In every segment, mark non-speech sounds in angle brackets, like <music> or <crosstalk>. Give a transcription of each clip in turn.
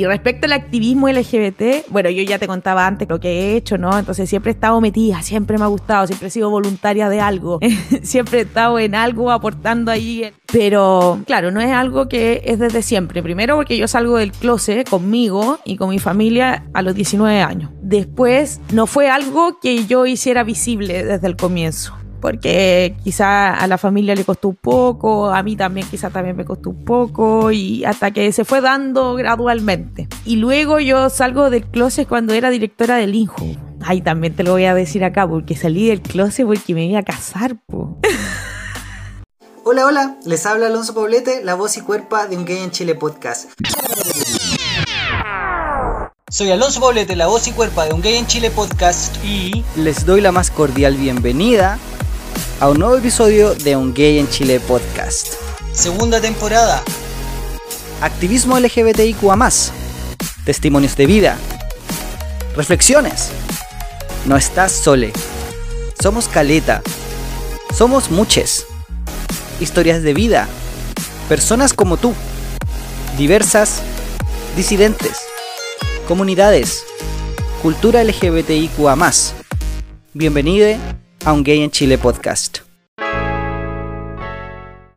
Y respecto al activismo LGBT, bueno, yo ya te contaba antes lo que he hecho, ¿no? Entonces siempre he estado metida, siempre me ha gustado, siempre he sido voluntaria de algo, <laughs> siempre he estado en algo aportando ahí. Pero claro, no es algo que es desde siempre. Primero porque yo salgo del closet conmigo y con mi familia a los 19 años. Después no fue algo que yo hiciera visible desde el comienzo porque quizá a la familia le costó un poco, a mí también quizá también me costó un poco y hasta que se fue dando gradualmente. Y luego yo salgo del closet cuando era directora del INJO. Ay, también te lo voy a decir acá porque salí del closet porque me iba a casar, po. <laughs> Hola, hola, les habla Alonso Poblete, la voz y cuerpa de Un Gay en Chile podcast. Soy Alonso Poblete, la voz y cuerpa de Un Gay en Chile podcast y les doy la más cordial bienvenida a un nuevo episodio de Un Gay en Chile podcast. Segunda temporada. Activismo LGBTIQA+, testimonios de vida, reflexiones. No estás sole. Somos caleta. Somos muches. Historias de vida. Personas como tú. Diversas. Disidentes. Comunidades. Cultura LGBTIQA+. Bienvenido a un Gay en Chile podcast.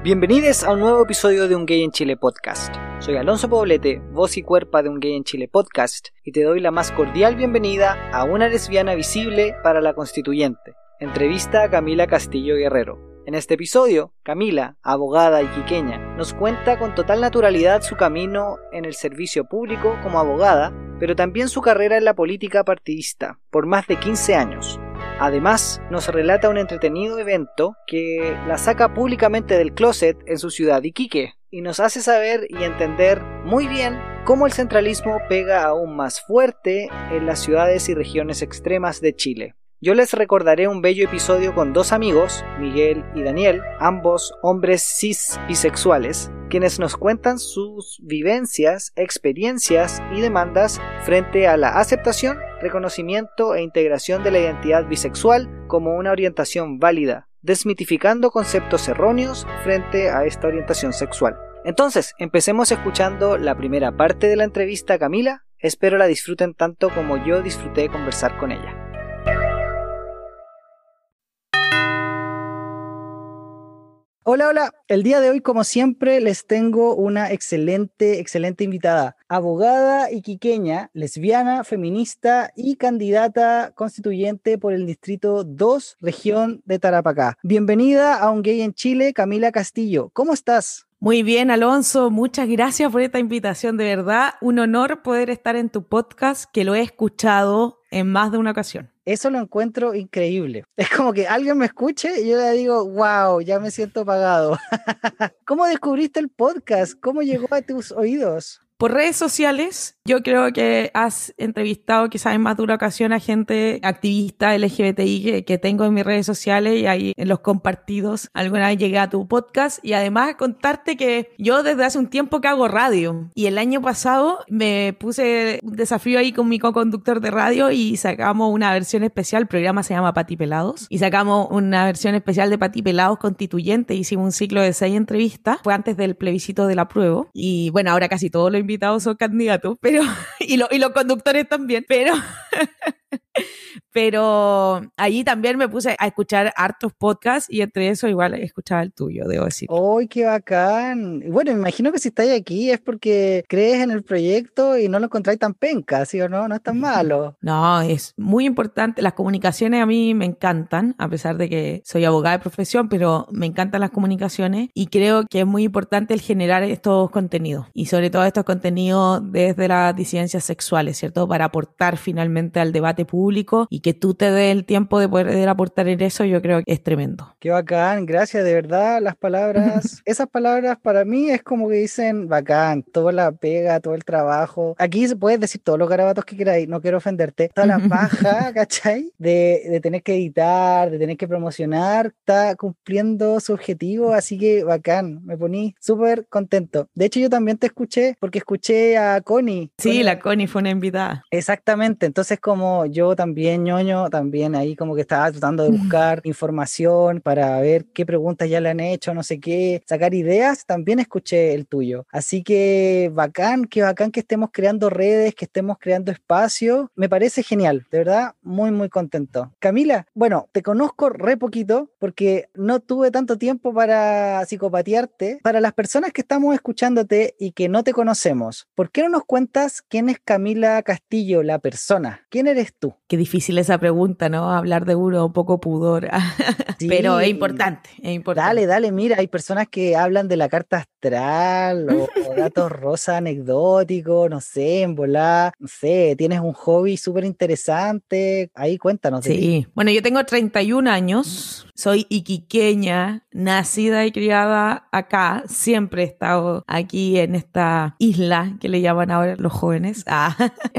Bienvenidos a un nuevo episodio de Un Gay en Chile podcast. Soy Alonso Poblete, voz y cuerpa de Un Gay en Chile podcast, y te doy la más cordial bienvenida a una lesbiana visible para la constituyente. Entrevista a Camila Castillo Guerrero. En este episodio, Camila, abogada y quiqueña, nos cuenta con total naturalidad su camino en el servicio público como abogada, pero también su carrera en la política partidista, por más de 15 años. Además, nos relata un entretenido evento que la saca públicamente del closet en su ciudad Iquique y nos hace saber y entender muy bien cómo el centralismo pega aún más fuerte en las ciudades y regiones extremas de Chile. Yo les recordaré un bello episodio con dos amigos, Miguel y Daniel, ambos hombres cis bisexuales, quienes nos cuentan sus vivencias, experiencias y demandas frente a la aceptación, reconocimiento e integración de la identidad bisexual como una orientación válida, desmitificando conceptos erróneos frente a esta orientación sexual. Entonces, empecemos escuchando la primera parte de la entrevista a Camila. Espero la disfruten tanto como yo disfruté conversar con ella. Hola, hola. El día de hoy, como siempre, les tengo una excelente, excelente invitada. Abogada iquiqueña, lesbiana, feminista y candidata constituyente por el Distrito 2, región de Tarapacá. Bienvenida a Un Gay en Chile, Camila Castillo. ¿Cómo estás? Muy bien, Alonso, muchas gracias por esta invitación. De verdad, un honor poder estar en tu podcast, que lo he escuchado en más de una ocasión. Eso lo encuentro increíble. <laughs> Es como que alguien me escuche y yo le digo, wow, ya me siento pagado. <laughs> ¿Cómo descubriste el podcast? ¿Cómo llegó a tus oídos? Por redes sociales, yo creo que has entrevistado quizás en más de una ocasión a gente activista LGBTI que, tengo en mis redes sociales y ahí en los compartidos alguna vez llegué a tu podcast. Y además contarte que yo desde hace un tiempo que hago radio. Y el año pasado me puse un desafío ahí con mi co-conductor de radio y sacamos una versión especial, el programa se llama Pati Pelados. Y sacamos una versión especial de Pati Pelados constituyente, hicimos un ciclo de seis entrevistas, fue antes del plebiscito de la prueba. Y bueno, ahora casi todos los invitados son candidatos, pero <laughs> y, y los conductores también, pero <laughs> <laughs> Pero allí también me puse a escuchar hartos podcasts y entre eso igual escuchaba el tuyo, debo decir. ¡Ay, qué bacán! Bueno, me imagino que si estáis aquí es porque crees en el proyecto y no lo encontráis tan penca, ¿sí o no? No es tan malo. No, es muy importante. Las comunicaciones a mí me encantan, a pesar de que soy abogada de profesión, pero me encantan las comunicaciones y creo que es muy importante el generar estos contenidos y sobre todo estos contenidos desde las disidencias sexuales, ¿cierto? Para aportar finalmente al debate público y que tú te des el tiempo de poder aportar en eso, yo creo que es tremendo. Qué bacán, gracias, de verdad, las palabras, <laughs> esas palabras para mí es como que dicen bacán, toda la pega, todo el trabajo. Aquí se puedes decir todos los garabatos que queráis, no quiero ofenderte. Toda la <laughs> paja, ¿cachai? De, de tener que editar, de tener que promocionar, está cumpliendo su objetivo, así que bacán, me poní súper contento. De hecho, yo también te escuché porque escuché a Connie. Sí, la Connie fue una invitada. Exactamente, entonces como yo también, ñoño, también ahí como que estaba tratando de buscar información para ver qué preguntas ya le han hecho, no sé qué, sacar ideas, también escuché el tuyo. Así que bacán, que bacán que estemos creando redes, que estemos creando espacio. Me parece genial, de verdad, muy, muy contento. Camila, bueno, te conozco re poquito porque no tuve tanto tiempo para psicopatearte. Para las personas que estamos escuchándote y que no te conocemos, ¿por qué no nos cuentas quién es Camila Castillo, la persona? ¿Quién eres tú? Qué difícil esa pregunta, ¿no? Hablar de uno, un poco pudor. <laughs> Pero es importante, es importante. Dale, dale, mira, hay personas que hablan de la carta astral o, <laughs> datos rosa anecdóticos, no sé, en volar, no sé, tienes un hobby súper interesante. Ahí cuéntanos. Sí, bueno, yo tengo 31 años, soy iquiqueña, nacida y criada acá, siempre he estado aquí en esta isla que le llaman ahora los jóvenes, <laughs> ah,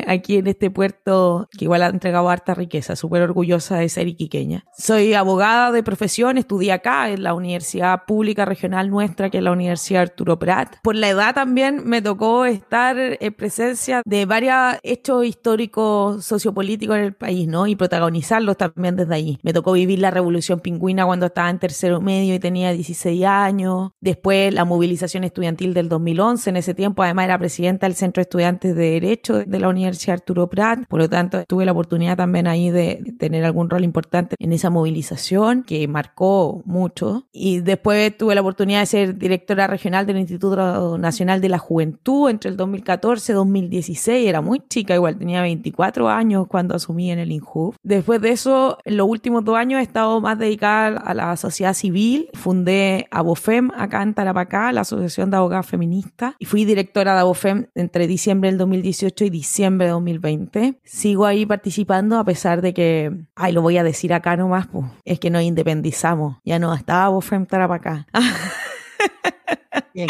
aquí en este puerto que igual ha entregado harta riqueza, súper orgullosa de ser iquiqueña. Soy abogada de profesión, estudié acá en la Universidad Pública Regional nuestra, que es la Universidad Arturo Prat. Por la edad también me tocó estar en presencia de varios hechos históricos sociopolíticos en el país, ¿no? Y protagonizarlos también desde ahí. Me tocó vivir la Revolución Pingüina cuando estaba en tercero medio y tenía 16 años. Después la movilización estudiantil del 2011. En ese tiempo además era presidenta del Centro de Estudiantes de Derecho de la Universidad Arturo Prat. Por lo tanto, tuve la oportunidad también ahí de tener algún rol importante en esa movilización que marcó mucho. Y después tuve la oportunidad de ser directora regional del Instituto Nacional de la Juventud entre el 2014 y 2016. Era muy chica, igual tenía 24 años cuando asumí en el INJUF. Después de eso, en los últimos dos años he estado más dedicada a la sociedad civil. Fundé Abofem acá en Tarapacá, la Asociación de Abogadas Feministas, y fui directora de Abofem entre diciembre del 2018 y diciembre de 2020. Sigo ahí participando a pesar de que, ay, lo voy a decir acá nomás, pues, es que nos independizamos. Ya no estaba Abofem Tarapacá. <laughs> ¿Y en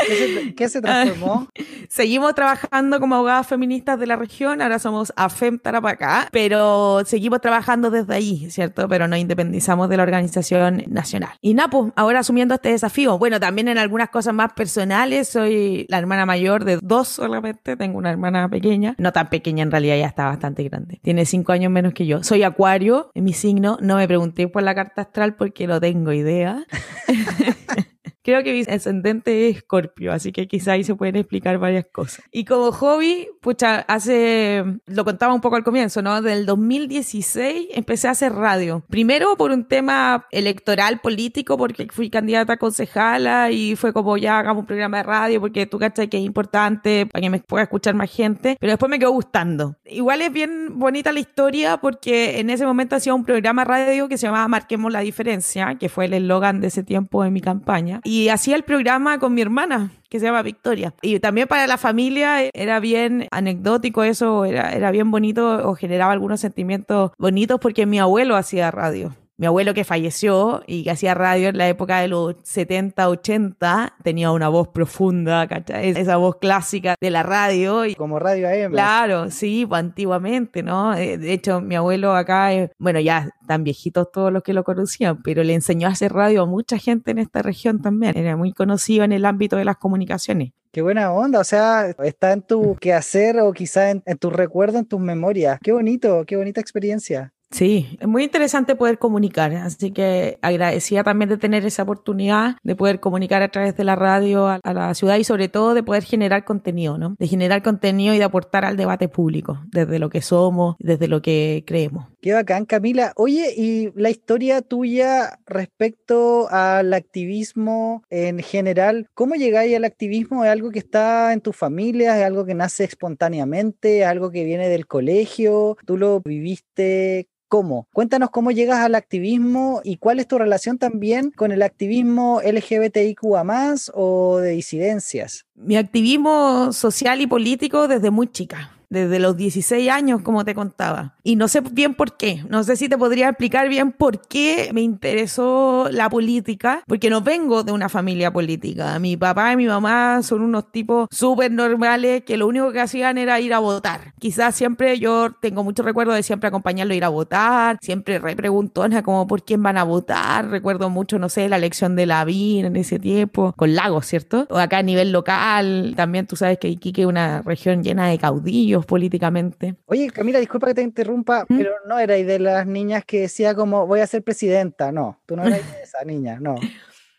qué se, transformó? <laughs> seguimos trabajando como abogadas feministas de la región, ahora somos AFEM Tarapacá, pero seguimos trabajando desde ahí, ¿cierto? Pero nos independizamos de la organización nacional. Y Napo, ahora asumiendo este desafío, bueno, también en algunas cosas más personales, soy la hermana mayor de dos solamente, tengo una hermana pequeña, no tan pequeña en realidad, ya está bastante grande, tiene cinco años menos que yo. Soy acuario, en mi signo, no me pregunté por la carta astral porque no tengo idea. <laughs> <laughs> Creo que mi ascendente es Escorpio, así que quizá ahí se pueden explicar varias cosas. Y como hobby, pucha, hace, lo contaba un poco al comienzo, ¿no? Del 2016 empecé a hacer radio. Primero por un tema electoral político, porque fui candidata a concejala y fue como ya hagamos un programa de radio, porque tú cachai que es importante para que me pueda escuchar más gente, pero después me quedó gustando. Igual es bien bonita la historia porque en ese momento hacía un programa radio que se llamaba Marquemos la Diferencia, que fue el eslogan de ese tiempo en mi campaña. Y y hacía el programa con mi hermana, que se llama Victoria. Y también para la familia era bien anecdótico eso, era, era bien bonito o generaba algunos sentimientos bonitos porque mi abuelo hacía radio mi abuelo que falleció y que hacía radio en la época de los 70, 80, tenía una voz profunda, ¿cachai? Esa voz clásica de la radio. Y, Como radio AM. Claro, sí, pues, antiguamente, ¿no? Eh, de hecho, mi abuelo acá, bueno, ya tan viejitos todos los que lo conocían, pero le enseñó a hacer radio a mucha gente en esta región también. Era muy conocido en el ámbito de las comunicaciones. Qué buena onda, o sea, está en tu quehacer o quizá en, en tu recuerdo, en tus memorias. Qué bonito, qué bonita experiencia. Sí, es muy interesante poder comunicar, así que agradecía también de tener esa oportunidad de poder comunicar a través de la radio a, la ciudad y sobre todo de poder generar contenido, ¿no? De generar contenido y de aportar al debate público, desde lo que somos, desde lo que creemos. Qué bacán, Camila. Oye, y la historia tuya respecto al activismo en general, ¿cómo llegáis al activismo? ¿Es algo que está en tu familia? ¿Es algo que nace espontáneamente? ¿Es algo que viene del colegio? ¿Tú lo viviste? ¿Cómo? Cuéntanos cómo llegas al activismo y cuál es tu relación también con el activismo LGBTIQA más o de disidencias. Mi activismo social y político desde muy chica desde los 16 años, como te contaba. Y no sé bien por qué, no sé si te podría explicar bien por qué me interesó la política, porque no vengo de una familia política. Mi papá y mi mamá son unos tipos súper normales que lo único que hacían era ir a votar. Quizás siempre yo tengo mucho recuerdo de siempre acompañarlo a ir a votar, siempre re preguntona como por quién van a votar. Recuerdo mucho, no sé, la elección de Lavín en ese tiempo, con Lagos, ¿cierto? O acá a nivel local, también tú sabes que Iquique es una región llena de caudillos políticamente. Oye, Camila, disculpa que te interrumpa, ¿Mm? pero no erais de las niñas que decía como voy a ser presidenta, no, tú no eras <laughs> esa niña, no.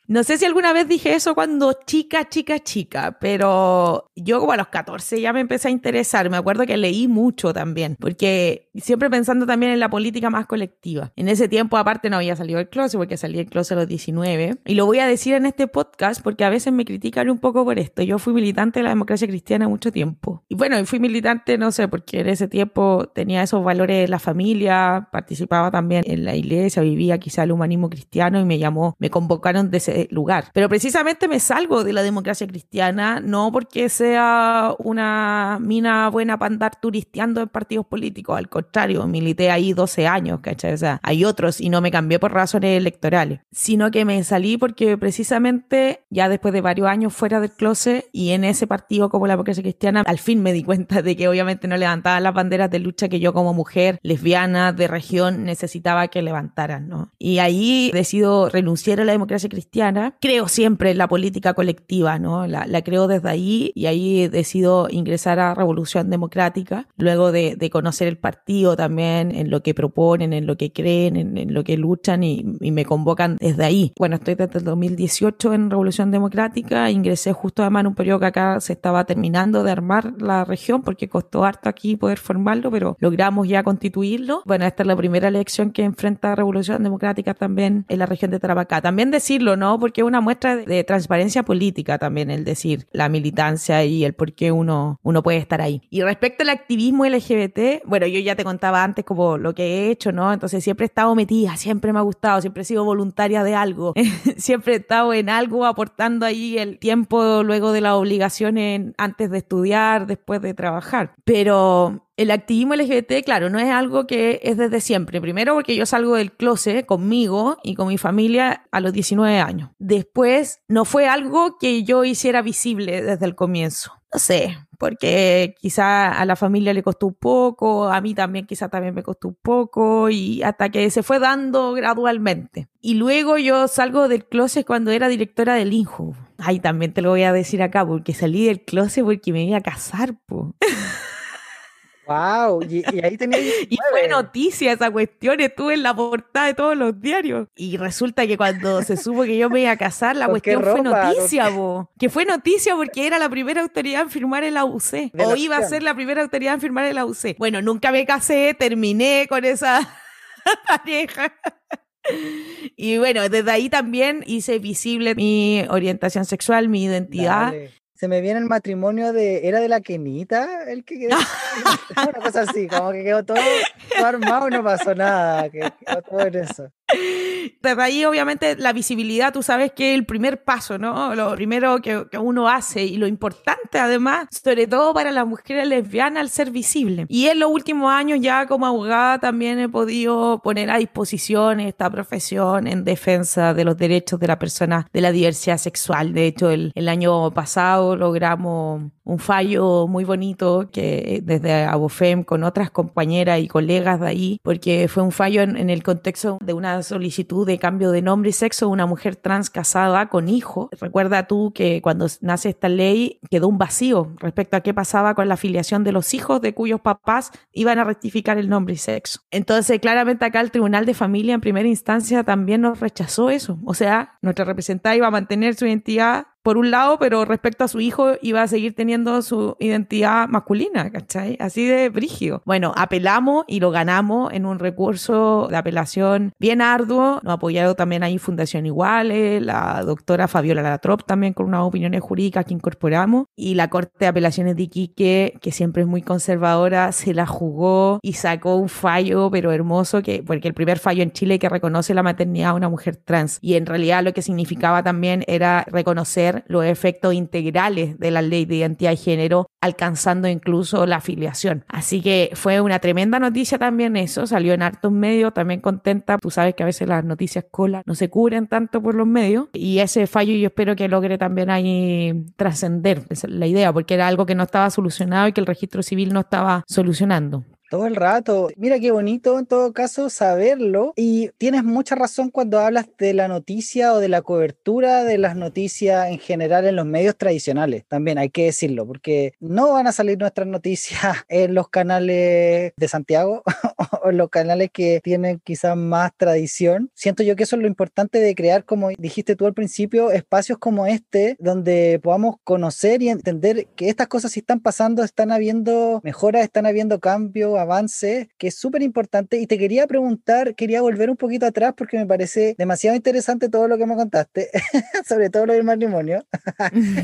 No sé si alguna vez dije eso cuando chica, chica, chica, pero yo como a los 14 ya me empecé a interesar. Me acuerdo que leí mucho también, porque siempre pensando también en la política más colectiva. En ese tiempo, aparte, no había salido el closet, porque salí del closet a los 19. Y lo voy a decir en este podcast porque a veces me critican un poco por esto. Yo fui militante de la democracia cristiana mucho tiempo. Y bueno, fui militante, no sé, porque en ese tiempo tenía esos valores de la familia, participaba también en la iglesia, vivía quizá el humanismo cristiano y me llamó, me convocaron de ese lugar. Pero precisamente me salgo de la democracia cristiana, no porque sea una mina buena para andar turisteando en partidos políticos, al contrario, milité ahí 12 años, ¿cachai? O sea, hay otros y no me cambié por razones electorales, sino que me salí porque precisamente ya después de varios años fuera del closet y en ese partido como la democracia cristiana, al fin me di cuenta de que obviamente no levantaban las banderas de lucha que yo como mujer lesbiana de región necesitaba que levantaran, ¿no? Y ahí decido renunciar a la democracia cristiana Creo siempre en la política colectiva, ¿no? La, creo desde ahí y ahí decido ingresar a Revolución Democrática, luego de, conocer el partido también, en lo que proponen, en lo que creen, en, lo que luchan y, me convocan desde ahí. Bueno, estoy desde el 2018 en Revolución Democrática, ingresé justo además en un periodo que acá se estaba terminando de armar la región porque costó harto aquí poder formarlo, pero logramos ya constituirlo. Bueno, esta es la primera elección que enfrenta Revolución Democrática también en la región de Tarapacá. También decirlo, ¿no? Porque es una muestra de, transparencia política también el decir la militancia y el por qué uno, uno puede estar ahí. Y respecto al activismo LGBT, bueno, yo ya te contaba antes como lo que he hecho, ¿no? Entonces siempre he estado metida, siempre me ha gustado, siempre he sido voluntaria de algo, <laughs> siempre he estado en algo aportando ahí el tiempo luego de las obligaciones antes de estudiar, después de trabajar. Pero el activismo LGBT, claro, no es algo que es desde siempre. Primero porque yo salgo del closet conmigo y con mi familia a los 19 años. Después, no fue algo que yo hiciera visible desde el comienzo. No sé, porque quizá a la familia le costó un poco, a mí también quizá también me costó un poco y hasta que se fue dando gradualmente. Y luego yo salgo del closet cuando era directora del INJU. Ay, también te lo voy a decir acá porque salí del closet porque me iba a casar, po. <laughs> Wow, y, ahí tenía. <laughs> y fue noticia esa cuestión, estuve en la portada de todos los diarios. Y resulta que cuando se supo que yo me iba a casar, la <laughs> cuestión fue noticia, bo. Que fue noticia porque era la primera autoridad en firmar el AUC. O iba a ser la primera autoridad en firmar el AUC. Bueno, nunca me casé, terminé con esa <laughs> pareja. Y bueno, desde ahí también hice visible mi orientación sexual, mi identidad se me viene el matrimonio de, ¿era de la Kenita? El que quedó, <laughs> una cosa así, como que quedó todo, armado y no pasó nada, que quedó todo en eso. <laughs> Desde ahí, obviamente, la visibilidad, tú sabes que es el primer paso, ¿no? Lo primero que, uno hace y lo importante, además, sobre todo para las mujeres lesbianas, al ser visible. Y en los últimos años, ya como abogada, también he podido poner a disposición esta profesión en defensa de los derechos de la persona de la diversidad sexual. De hecho, el, el año pasado logramos un fallo muy bonito que desde Abofem con otras compañeras y colegas de ahí, porque fue un fallo en, el contexto de una solicitud de cambio de nombre y sexo de una mujer trans casada con hijo. Recuerda tú que cuando nace esta ley quedó un vacío respecto a qué pasaba con la afiliación de los hijos de cuyos papás iban a rectificar el nombre y sexo. Entonces, claramente acá el Tribunal de Familia en primera instancia también nos rechazó eso. O sea, nuestra representada iba a mantener su identidad por un lado, pero respecto a su hijo iba a seguir teniendo su identidad masculina, ¿cachai? Así de brígido. Bueno, apelamos y lo ganamos en un recurso de apelación bien arduo. Nos ha apoyado también ahí Fundación Iguales, la doctora Fabiola Latrop también con unas opiniones jurídicas que incorporamos y la Corte de Apelaciones de Iquique, que siempre es muy conservadora, se la jugó y sacó un fallo, pero hermoso, que, porque el primer fallo en Chile que reconoce la maternidad a una mujer trans y en realidad lo que significaba también era reconocer los efectos integrales de la ley de identidad de género, alcanzando incluso la afiliación. Así que fue una tremenda noticia también eso, salió en hartos medios, también contenta, tú sabes que a veces las noticias cola no se cubren tanto por los medios, y ese fallo yo espero que logre también ahí trascender, la idea, porque era algo que no estaba solucionado y que el registro civil no estaba solucionando. Todo el rato. Mira qué bonito en todo caso saberlo. Y tienes mucha razón cuando hablas de la noticia o de la cobertura de las noticias en general en los medios tradicionales. También hay que decirlo, porque no van a salir nuestras noticias <laughs> en los canales de Santiago <laughs> o en los canales que tienen quizás más tradición. Siento yo que eso es lo importante de crear, como dijiste tú al principio, espacios como este, donde podamos conocer y entender que estas cosas sí están pasando, están habiendo mejoras, están habiendo cambios, avances, que es súper importante. Y te quería preguntar, quería volver un poquito atrás porque me parece demasiado interesante todo lo que me contaste, <laughs> sobre todo lo del matrimonio.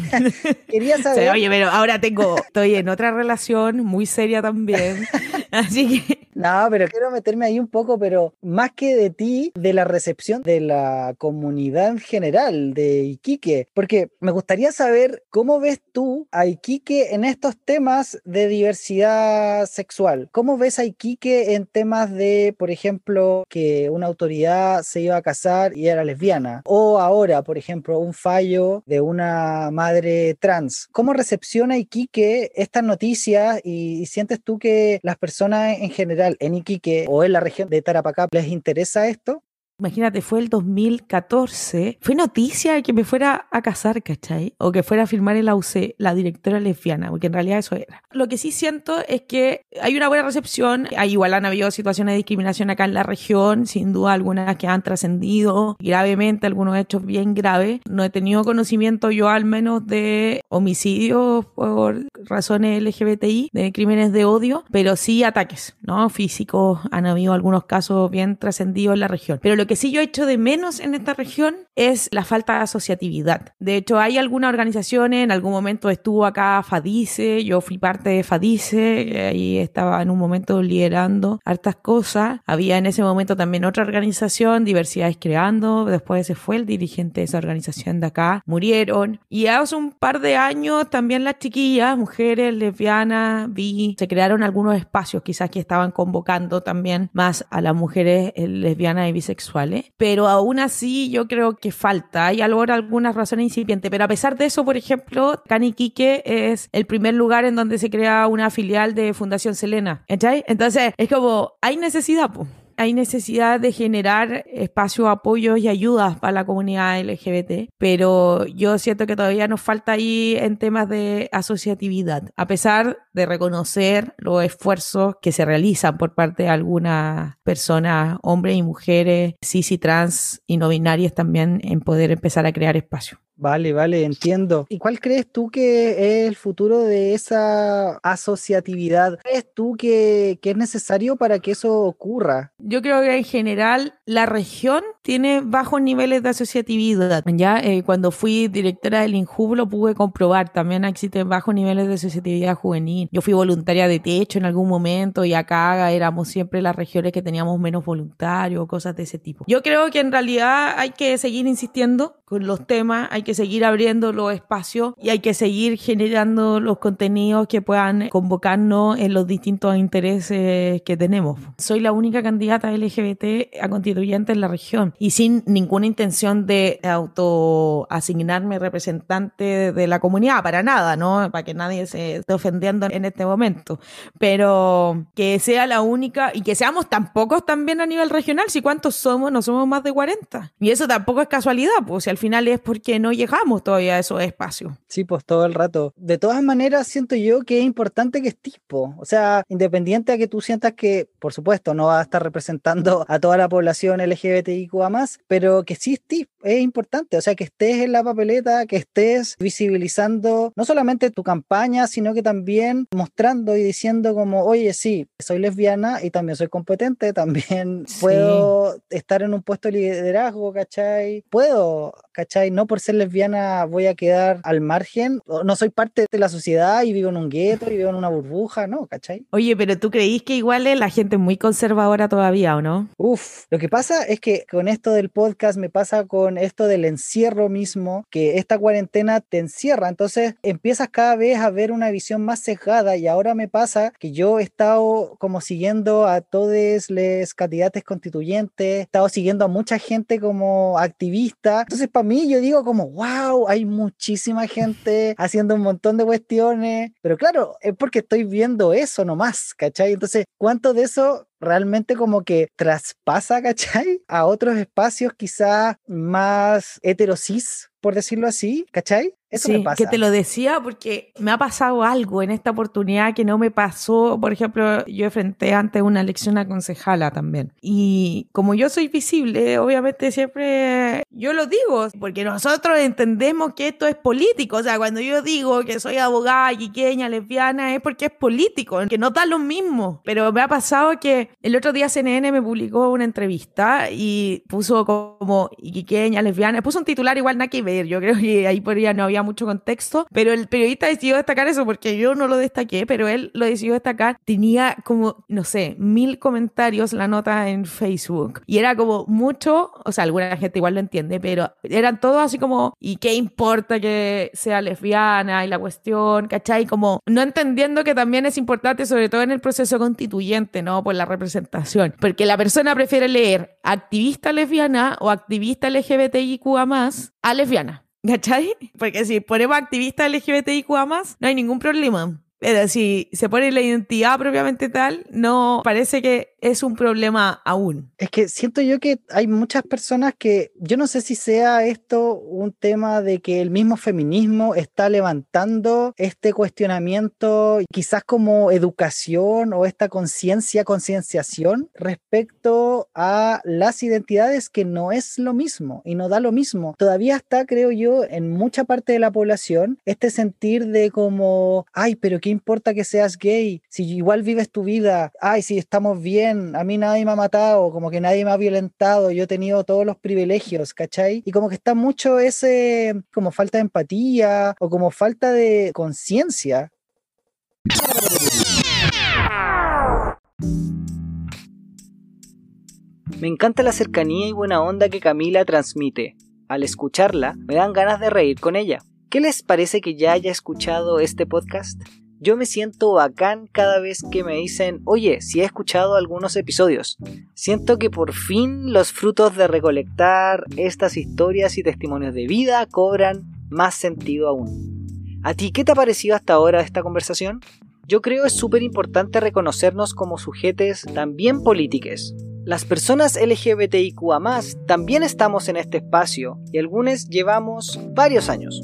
<laughs> quería saber. oye, pero ahora tengo, estoy en otra relación muy seria también. <laughs> Así que no, pero quiero meterme ahí un poco, pero más que de ti, de la recepción de la comunidad en general de Iquique, porque me gustaría saber cómo ves tú a Iquique en estos temas de diversidad sexual. ¿Cómo ves a Iquique en temas de, por ejemplo, que una autoridad se iba a casar y era lesbiana? O ahora, por ejemplo, un fallo de una madre trans. ¿Cómo recepciona Iquique estas noticias y, y sientes tú que las personas en general en Iquique o en la región de Tarapacá les interesa esto? Imagínate, fue el 2014. Fue noticia que me fuera a casar, ¿cachai? O que fuera a filmar en la UC la directora lesbiana, porque en realidad eso era. Lo que sí siento es que hay una buena recepción. Hay igual han habido situaciones de discriminación acá en la región, sin duda algunas que han trascendido gravemente, algunos hechos bien graves. No he tenido conocimiento yo al menos de homicidios por razones LGBTI, de crímenes de odio, pero sí ataques, ¿no? Físicos. Han habido algunos casos bien trascendidos en la región. Pero lo que sí yo he hecho de menos en esta región es la falta de asociatividad. De hecho, hay algunas organizaciones, en algún momento estuvo acá FADICE, yo fui parte de FADICE, y estaba en un momento liderando hartas cosas. Había en ese momento también otra organización, Diversidades Creando, después se fue el dirigente de esa organización de acá, murieron. Y hace un par de años también las chiquillas, mujeres, lesbianas, vi, se crearon algunos espacios quizás que estaban convocando también más a las mujeres eh, lesbianas y bisexuales pero aún así yo creo que falta. Hay algunas razones incipientes, pero a pesar de eso, por ejemplo, Caniquique es el primer lugar en donde se crea una filial de Fundación Selena. Entonces, es como, hay necesidad, pues hay necesidad de generar espacios, apoyos y ayudas para la comunidad LGBT, pero yo siento que todavía nos falta ahí en temas de asociatividad, a pesar de reconocer los esfuerzos que se realizan por parte de algunas personas, hombres y mujeres, cis y trans y no binarias también, en poder empezar a crear espacios. Vale, vale, entiendo. ¿Y cuál crees tú que es el futuro de esa asociatividad? ¿Crees tú que, es necesario para que eso ocurra? Yo creo que en general la región tiene bajos niveles de asociatividad. Ya eh, cuando fui directora del INJUB lo pude comprobar. También existen bajos niveles de asociatividad juvenil. Yo fui voluntaria de techo en algún momento y acá éramos siempre las regiones que teníamos menos voluntarios, cosas de ese tipo. Yo creo que en realidad hay que seguir insistiendo con los temas, hay que seguir abriendo los espacios y hay que seguir generando los contenidos que puedan convocarnos en los distintos intereses que tenemos. Soy la única candidata LGBT a constituyente en la región y sin ninguna intención de autoasignarme representante de la comunidad, para nada, ¿no? Para que nadie se esté ofendiendo en este momento. Pero que sea la única y que seamos tan pocos también a nivel regional, si cuántos somos, no somos más de 40. Y eso tampoco es casualidad, pues si al final es porque no llegamos todavía a esos espacios. Sí, pues todo el rato. De todas maneras, siento yo que es importante que estés, o sea, independiente a que tú sientas que, por supuesto, no va a estar representando a toda la población LGBTIQA más, pero que sí estés, es importante, o sea, que estés en la papeleta, que estés visibilizando no solamente tu campaña, sino que también mostrando y diciendo como, oye, sí, soy lesbiana y también soy competente, también puedo estar en un puesto de liderazgo, ¿cachai? Puedo ¿cachai? No por ser lesbiana voy a quedar al margen, no soy parte de la sociedad y vivo en un gueto y vivo en una burbuja, ¿no? ¿cachai? Oye, pero tú creís que igual es la gente muy conservadora todavía, ¿o no? Uf, lo que pasa es que con esto del podcast me pasa con esto del encierro mismo, que esta cuarentena te encierra, entonces empiezas cada vez a ver una visión más sesgada y ahora me pasa que yo he estado como siguiendo a todos los candidatos constituyentes, he estado siguiendo a mucha gente como activista, entonces para para mí, yo digo como, wow, hay muchísima gente haciendo un montón de cuestiones, pero claro, es porque estoy viendo eso nomás, ¿cachai? Entonces, ¿cuánto de eso realmente como que traspasa, <laughs> ¿cachai? A otros espacios quizá más heterosis, por decirlo así, ¿cachai? Eso sí, me pasa. que te lo decía porque me ha pasado algo en esta oportunidad que no me pasó. Por ejemplo, yo enfrenté ante una elección a concejala también. Y como yo soy visible, obviamente siempre yo lo digo, porque nosotros entendemos que esto es político. O sea, cuando yo digo que soy abogada, quiqueña, lesbiana, es porque es político, que no da lo mismo. Pero me ha pasado que el otro día CNN me publicó una entrevista y puso como quiqueña, lesbiana, puso un titular igual nada que ver. Yo creo que ahí por no había mucho contexto, pero el periodista decidió destacar eso porque yo no lo destaqué, pero él lo decidió destacar. Tenía como, no sé, mil comentarios la nota en Facebook y era como mucho, o sea, alguna gente igual lo entiende, pero eran todos así como, ¿y qué importa que sea lesbiana y la cuestión, ¿cachai? Como no entendiendo que también es importante, sobre todo en el proceso constituyente, ¿no? Por la representación, porque la persona prefiere leer activista lesbiana o activista LGBTIQA más a lesbiana. ¿Cachai? Porque si ponemos activista LGBTIQ más, no hay ningún problema. Pero si se pone la identidad propiamente tal, no parece que es un problema aún. Es que siento yo que hay muchas personas que, yo no sé si sea esto un tema de que el mismo feminismo está levantando este cuestionamiento, quizás como educación o esta conciencia, concienciación respecto a las identidades que no es lo mismo y no da lo mismo. Todavía está, creo yo, en mucha parte de la población este sentir de como, ay, pero ¿qué importa que seas gay? Si igual vives tu vida, ay, si estamos bien a mí nadie me ha matado, como que nadie me ha violentado, yo he tenido todos los privilegios, ¿cachai? Y como que está mucho ese, como falta de empatía o como falta de conciencia. Me encanta la cercanía y buena onda que Camila transmite. Al escucharla, me dan ganas de reír con ella. ¿Qué les parece que ya haya escuchado este podcast? Yo me siento bacán cada vez que me dicen, oye, si he escuchado algunos episodios. Siento que por fin los frutos de recolectar estas historias y testimonios de vida cobran más sentido aún. ¿A ti qué te ha parecido hasta ahora esta conversación? Yo creo es súper importante reconocernos como sujetes también políticos. Las personas LGBTIQA también estamos en este espacio y algunos llevamos varios años.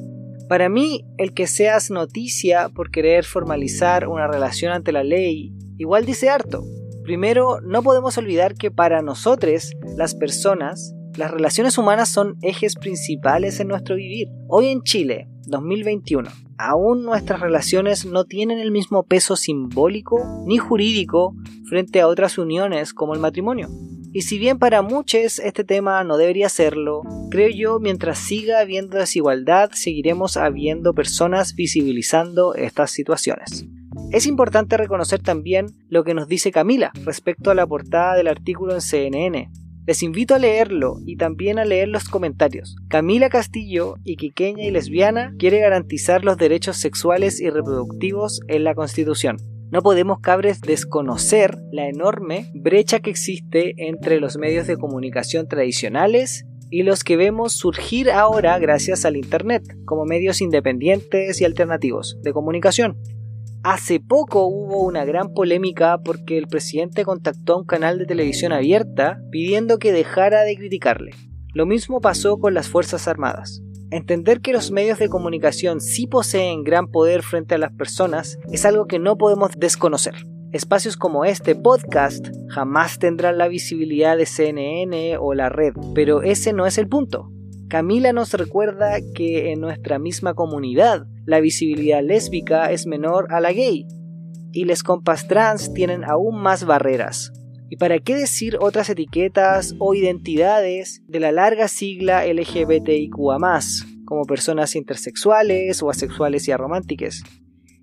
Para mí, el que seas noticia por querer formalizar una relación ante la ley, igual dice harto. Primero, no podemos olvidar que para nosotros, las personas, las relaciones humanas son ejes principales en nuestro vivir. Hoy en Chile, 2021, aún nuestras relaciones no tienen el mismo peso simbólico ni jurídico frente a otras uniones como el matrimonio. Y si bien para muchos este tema no debería serlo, creo yo mientras siga habiendo desigualdad seguiremos habiendo personas visibilizando estas situaciones. Es importante reconocer también lo que nos dice Camila respecto a la portada del artículo en CNN. Les invito a leerlo y también a leer los comentarios. Camila Castillo, iquiqueña y lesbiana, quiere garantizar los derechos sexuales y reproductivos en la Constitución no podemos cabres desconocer la enorme brecha que existe entre los medios de comunicación tradicionales y los que vemos surgir ahora gracias al Internet como medios independientes y alternativos de comunicación. Hace poco hubo una gran polémica porque el presidente contactó a un canal de televisión abierta pidiendo que dejara de criticarle. Lo mismo pasó con las Fuerzas Armadas. Entender que los medios de comunicación sí poseen gran poder frente a las personas es algo que no podemos desconocer. Espacios como este podcast jamás tendrán la visibilidad de CNN o la red, pero ese no es el punto. Camila nos recuerda que en nuestra misma comunidad la visibilidad lésbica es menor a la gay, y les compas trans tienen aún más barreras, ¿Y para qué decir otras etiquetas o identidades de la larga sigla LGBTIQA, como personas intersexuales o asexuales y arománticas?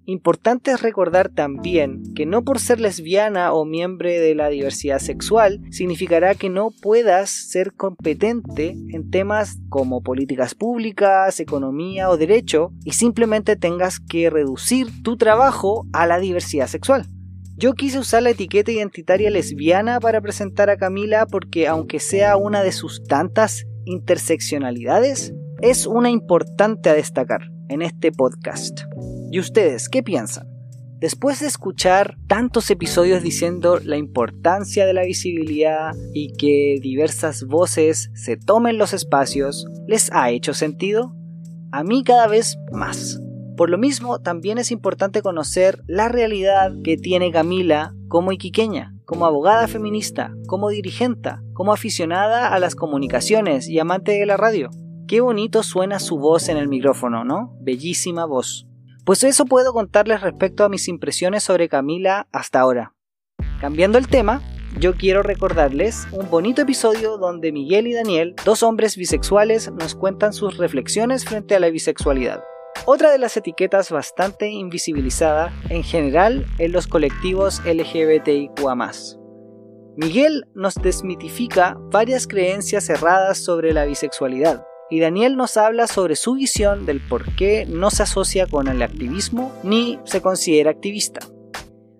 Importante es recordar también que no por ser lesbiana o miembro de la diversidad sexual significará que no puedas ser competente en temas como políticas públicas, economía o derecho y simplemente tengas que reducir tu trabajo a la diversidad sexual. Yo quise usar la etiqueta identitaria lesbiana para presentar a Camila porque aunque sea una de sus tantas interseccionalidades, es una importante a destacar en este podcast. ¿Y ustedes qué piensan? Después de escuchar tantos episodios diciendo la importancia de la visibilidad y que diversas voces se tomen los espacios, ¿les ha hecho sentido? A mí cada vez más. Por lo mismo, también es importante conocer la realidad que tiene Camila como iquiqueña, como abogada feminista, como dirigente, como aficionada a las comunicaciones y amante de la radio. Qué bonito suena su voz en el micrófono, ¿no? Bellísima voz. Pues eso puedo contarles respecto a mis impresiones sobre Camila hasta ahora. Cambiando el tema, yo quiero recordarles un bonito episodio donde Miguel y Daniel, dos hombres bisexuales, nos cuentan sus reflexiones frente a la bisexualidad. Otra de las etiquetas bastante invisibilizada en general en los colectivos LGBTIQA. Miguel nos desmitifica varias creencias erradas sobre la bisexualidad y Daniel nos habla sobre su visión del por qué no se asocia con el activismo ni se considera activista.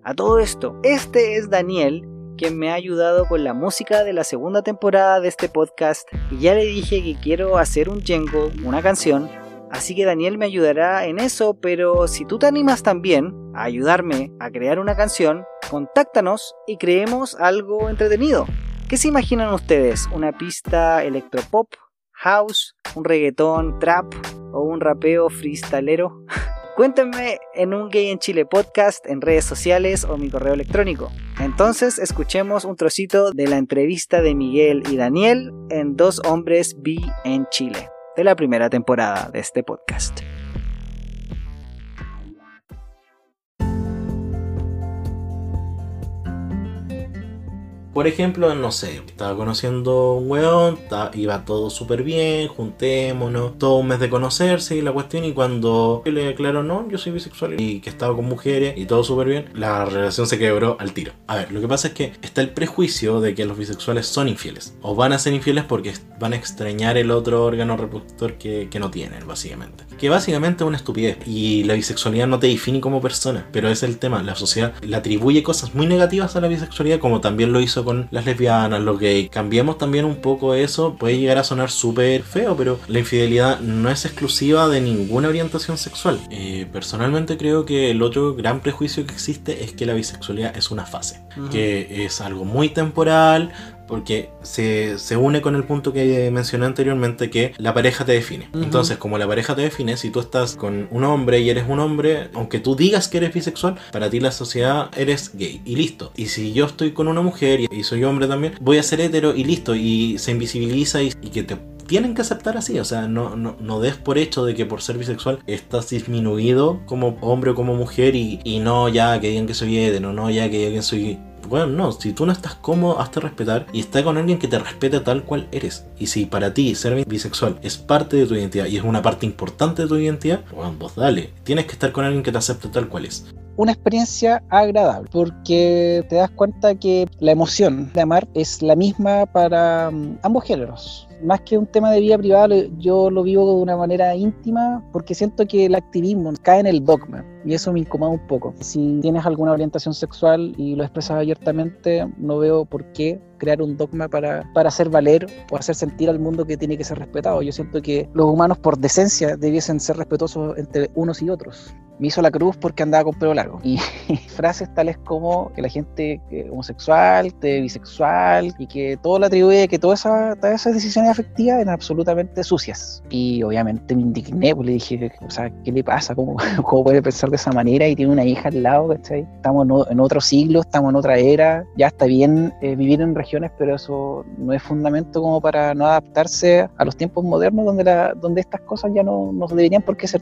A todo esto, este es Daniel quien me ha ayudado con la música de la segunda temporada de este podcast y ya le dije que quiero hacer un jingle, una canción, así que Daniel me ayudará en eso, pero si tú te animas también a ayudarme a crear una canción, contáctanos y creemos algo entretenido. ¿Qué se imaginan ustedes? ¿Una pista electropop house, un reggaetón, trap o un rapeo freestalero? <laughs> Cuéntenme en un Gay en Chile podcast en redes sociales o mi correo electrónico. Entonces escuchemos un trocito de la entrevista de Miguel y Daniel en Dos Hombres B en Chile, de la primera temporada de este podcast. Por ejemplo, no sé, estaba conociendo un weón, iba todo súper bien, juntémonos, todo un mes de conocerse y la cuestión, y cuando le aclaró, no, yo soy bisexual y que estaba con mujeres y todo súper bien, la relación se quebró al tiro. A ver, lo que pasa es que está el prejuicio de que los bisexuales son infieles, o van a ser infieles porque van a extrañar el otro órgano reproductor que, que no tienen, básicamente. Que básicamente es una estupidez, y la bisexualidad no te define como persona, pero es el tema, la sociedad le atribuye cosas muy negativas a la bisexualidad, como también lo hizo con las lesbianas, los gays. Cambiemos también un poco eso, puede llegar a sonar súper feo, pero la infidelidad no es exclusiva de ninguna orientación sexual. Eh, personalmente creo que el otro gran prejuicio que existe es que la bisexualidad es una fase, que es algo muy temporal, porque se, une con el punto que mencioné anteriormente que la pareja te define. Entonces, como la pareja te define, si tú estás con un hombre y eres un hombre, aunque tú digas que eres bisexual, para ti la sociedad eres gay y listo. Y si yo estoy con una mujer y soy hombre también, voy a ser hetero y listo. Y se invisibiliza y, que te tienen que aceptar así, o sea, no, no, no, des por hecho de que por ser bisexual estás disminuido como hombre o como mujer y, y no ya que digan que soy hetero, no ya que digan que soy bueno, no, si tú no estás cómodo, hazte respetar y está con alguien que te respete tal cual eres. Y si para ti ser bisexual es parte de tu identidad y es una parte importante de tu identidad, bueno, vos dale. Tienes que estar con alguien que te acepte tal cual es una experiencia agradable, porque te das cuenta que la emoción de amar es la misma para mm, ambos géneros más que un tema de vida privada, yo lo vivo de una manera íntima porque siento que el activismo cae en el dogma y eso me incomoda un poco. Si tienes alguna orientación sexual y lo expresas abiertamente, no veo por qué crear un dogma para, para hacer valer o hacer sentir al mundo que tiene que ser respetado. Yo siento que los humanos por decencia debiesen ser respetuosos entre unos y otros me hizo la cruz porque andaba con pelo largo. Y <laughs> frases tales como que la gente homosexual, bisexual, y que todo le atribuye que todas esas, decisiones afectivas eran absolutamente sucias. Y obviamente me indigné, pues le dije, o sea, ¿qué le pasa? ¿Cómo, <laughs> cómo puede pensar de esa manera? Y tiene una hija al lado, ¿cachai? Estamos en otro siglo, estamos en otra era, ya está bien eh, vivir en regiones, pero eso no es fundamento como para no adaptarse a los tiempos modernos donde, la, donde estas cosas ya no, no deberían por qué ser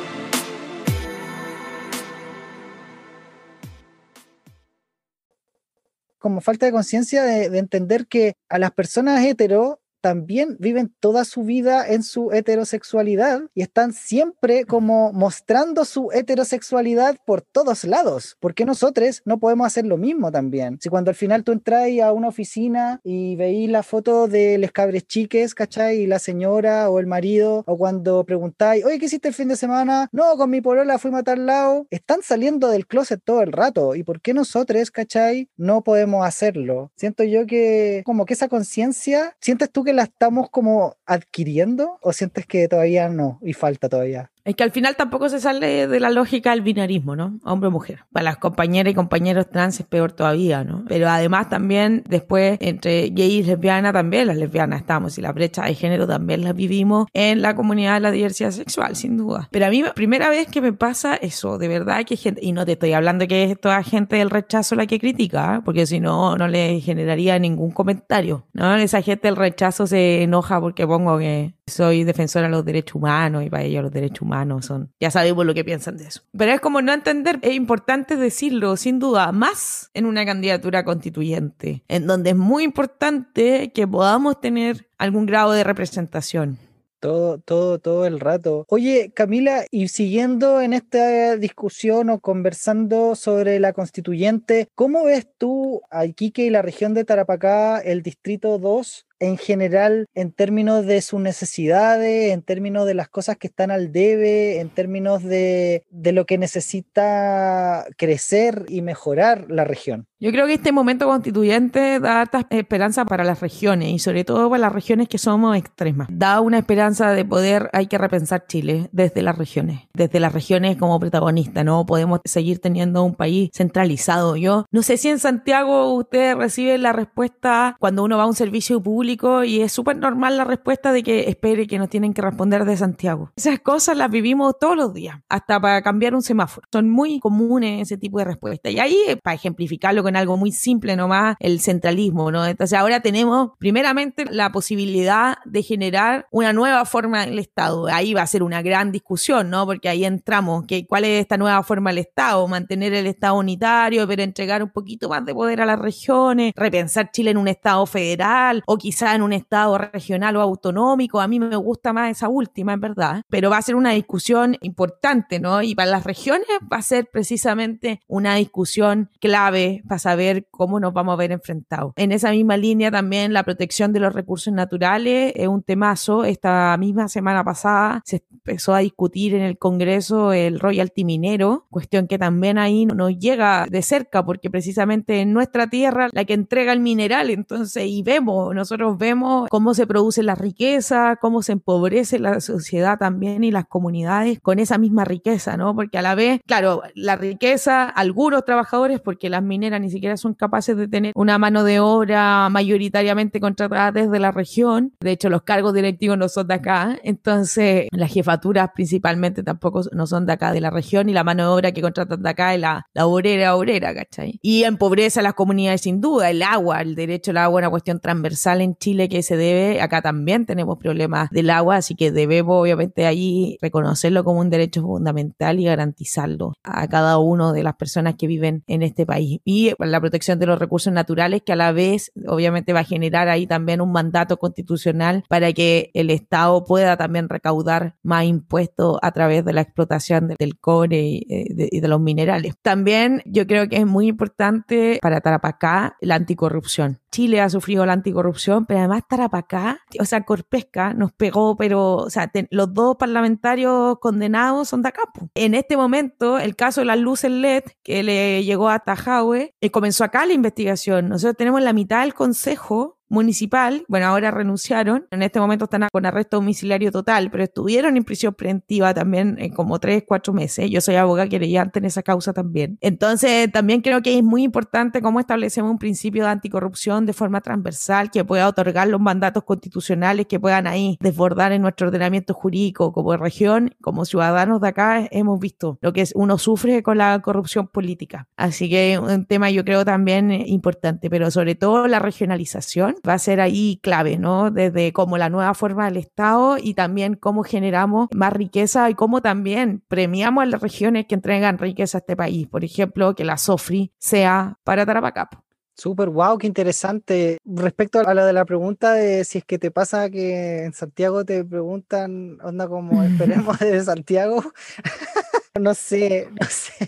Como falta de conciencia de, entender que a las personas hetero también viven toda su vida en su heterosexualidad y están siempre como mostrando su heterosexualidad por todos lados. ¿Por qué nosotros no podemos hacer lo mismo también? Si cuando al final tú entras a una oficina y veis la foto de les cabres chiques, ¿cachai? Y la señora o el marido, o cuando preguntáis, oye, ¿qué hiciste el fin de semana? No, con mi polola fuimos a tal lado. Están saliendo del closet todo el rato. ¿Y por qué nosotros, ¿cachai? No podemos hacerlo. Siento yo que como que esa conciencia, ¿sientes tú que la estamos como adquiriendo o sientes que todavía no y falta todavía? Es que al final tampoco se sale de la lógica del binarismo, ¿no? Hombre o mujer. Para las compañeras y compañeros trans es peor todavía, ¿no? Pero además también después entre gay y lesbiana también las lesbianas estamos y la brecha de género también la vivimos en la comunidad de la diversidad sexual, sin duda. Pero a mí, primera vez que me pasa eso, de verdad que gente, y no te estoy hablando que es toda gente del rechazo la que critica, ¿eh? porque si no, no le generaría ningún comentario, ¿no? Esa gente del rechazo se enoja porque pongo que soy defensora de los derechos humanos y para ellos los derechos humanos son, ya sabemos lo que piensan de eso. Pero es como no entender, es importante decirlo, sin duda, más en una candidatura constituyente, en donde es muy importante que podamos tener algún grado de representación. Todo, todo, todo el rato. Oye, Camila, y siguiendo en esta discusión o conversando sobre la constituyente, ¿cómo ves tú a Iquique y la región de Tarapacá, el distrito 2, en general en términos de sus necesidades, en términos de las cosas que están al debe, en términos de, de lo que necesita crecer y mejorar la región. Yo creo que este momento constituyente da harta esperanza para las regiones y sobre todo para las regiones que somos extremas. Da una esperanza de poder, hay que repensar Chile desde las regiones, desde las regiones como protagonista, no podemos seguir teniendo un país centralizado. Yo no sé si en Santiago usted recibe la respuesta cuando uno va a un servicio público y es súper normal la respuesta de que espere que nos tienen que responder de Santiago. Esas cosas las vivimos todos los días, hasta para cambiar un semáforo. Son muy comunes ese tipo de respuestas. Y ahí, para ejemplificarlo con algo muy simple nomás, el centralismo, ¿no? Entonces ahora tenemos primeramente la posibilidad de generar una nueva forma del Estado. Ahí va a ser una gran discusión, ¿no? Porque ahí entramos, que ¿cuál es esta nueva forma del Estado? Mantener el Estado unitario, pero entregar un poquito más de poder a las regiones, repensar Chile en un Estado federal o quizás en un estado regional o autonómico. A mí me gusta más esa última, en verdad, pero va a ser una discusión importante, ¿no? Y para las regiones va a ser precisamente una discusión clave para saber cómo nos vamos a ver enfrentados. En esa misma línea también la protección de los recursos naturales es un temazo. Esta misma semana pasada se empezó a discutir en el Congreso el royalty minero, cuestión que también ahí nos llega de cerca porque precisamente en nuestra tierra la que entrega el mineral, entonces, y vemos, nosotros vemos cómo se produce la riqueza, cómo se empobrece la sociedad también y las comunidades con esa misma riqueza, ¿no? Porque a la vez, claro, la riqueza, algunos trabajadores, porque las mineras ni siquiera son capaces de tener una mano de obra mayoritariamente contratada desde la región, de hecho los cargos directivos no son de acá, entonces las jefaturas principalmente tampoco no son de acá de la región y la mano de obra que contratan de acá es la, la obrera obrera, ¿cachai? Y empobrece a las comunidades sin duda, el agua, el derecho al agua una cuestión transversal en Chile que se debe, acá también tenemos problemas del agua, así que debemos obviamente ahí reconocerlo como un derecho fundamental y garantizarlo a cada una de las personas que viven en este país. Y la protección de los recursos naturales que a la vez obviamente va a generar ahí también un mandato constitucional para que el Estado pueda también recaudar más impuestos a través de la explotación del cobre y eh, de, y de los minerales. También yo creo que es muy importante para Tarapacá la anticorrupción. Chile ha sufrido la anticorrupción, pero además Tarapacá, o sea, Corpesca nos pegó, pero, o sea, los dos parlamentarios condenados son de acá. En este momento, el caso de las luces LED, que le llegó a Tajahue, eh, comenzó acá la investigación. Nosotros tenemos la mitad del consejo municipal, bueno, ahora renunciaron, en este momento están con arresto domiciliario total, pero estuvieron en prisión preventiva también en como tres, cuatro meses. Yo soy abogada querellante en esa causa también. Entonces, también creo que es muy importante cómo establecemos un principio de anticorrupción de forma transversal que pueda otorgar los mandatos constitucionales que puedan ahí desbordar en nuestro ordenamiento jurídico como región, como ciudadanos de acá, hemos visto lo que es, uno sufre con la corrupción política. Así que un tema yo creo también importante, pero sobre todo la regionalización va a ser ahí clave, ¿no? Desde como la nueva forma del Estado y también cómo generamos más riqueza y cómo también premiamos a las regiones que entregan riqueza a este país. Por ejemplo, que la SOFRI sea para Tarapacá. Súper, wow, qué interesante. Respecto a lo de la pregunta de si es que te pasa que en Santiago te preguntan, onda como <laughs> esperemos de Santiago, <laughs> no sé, no sé.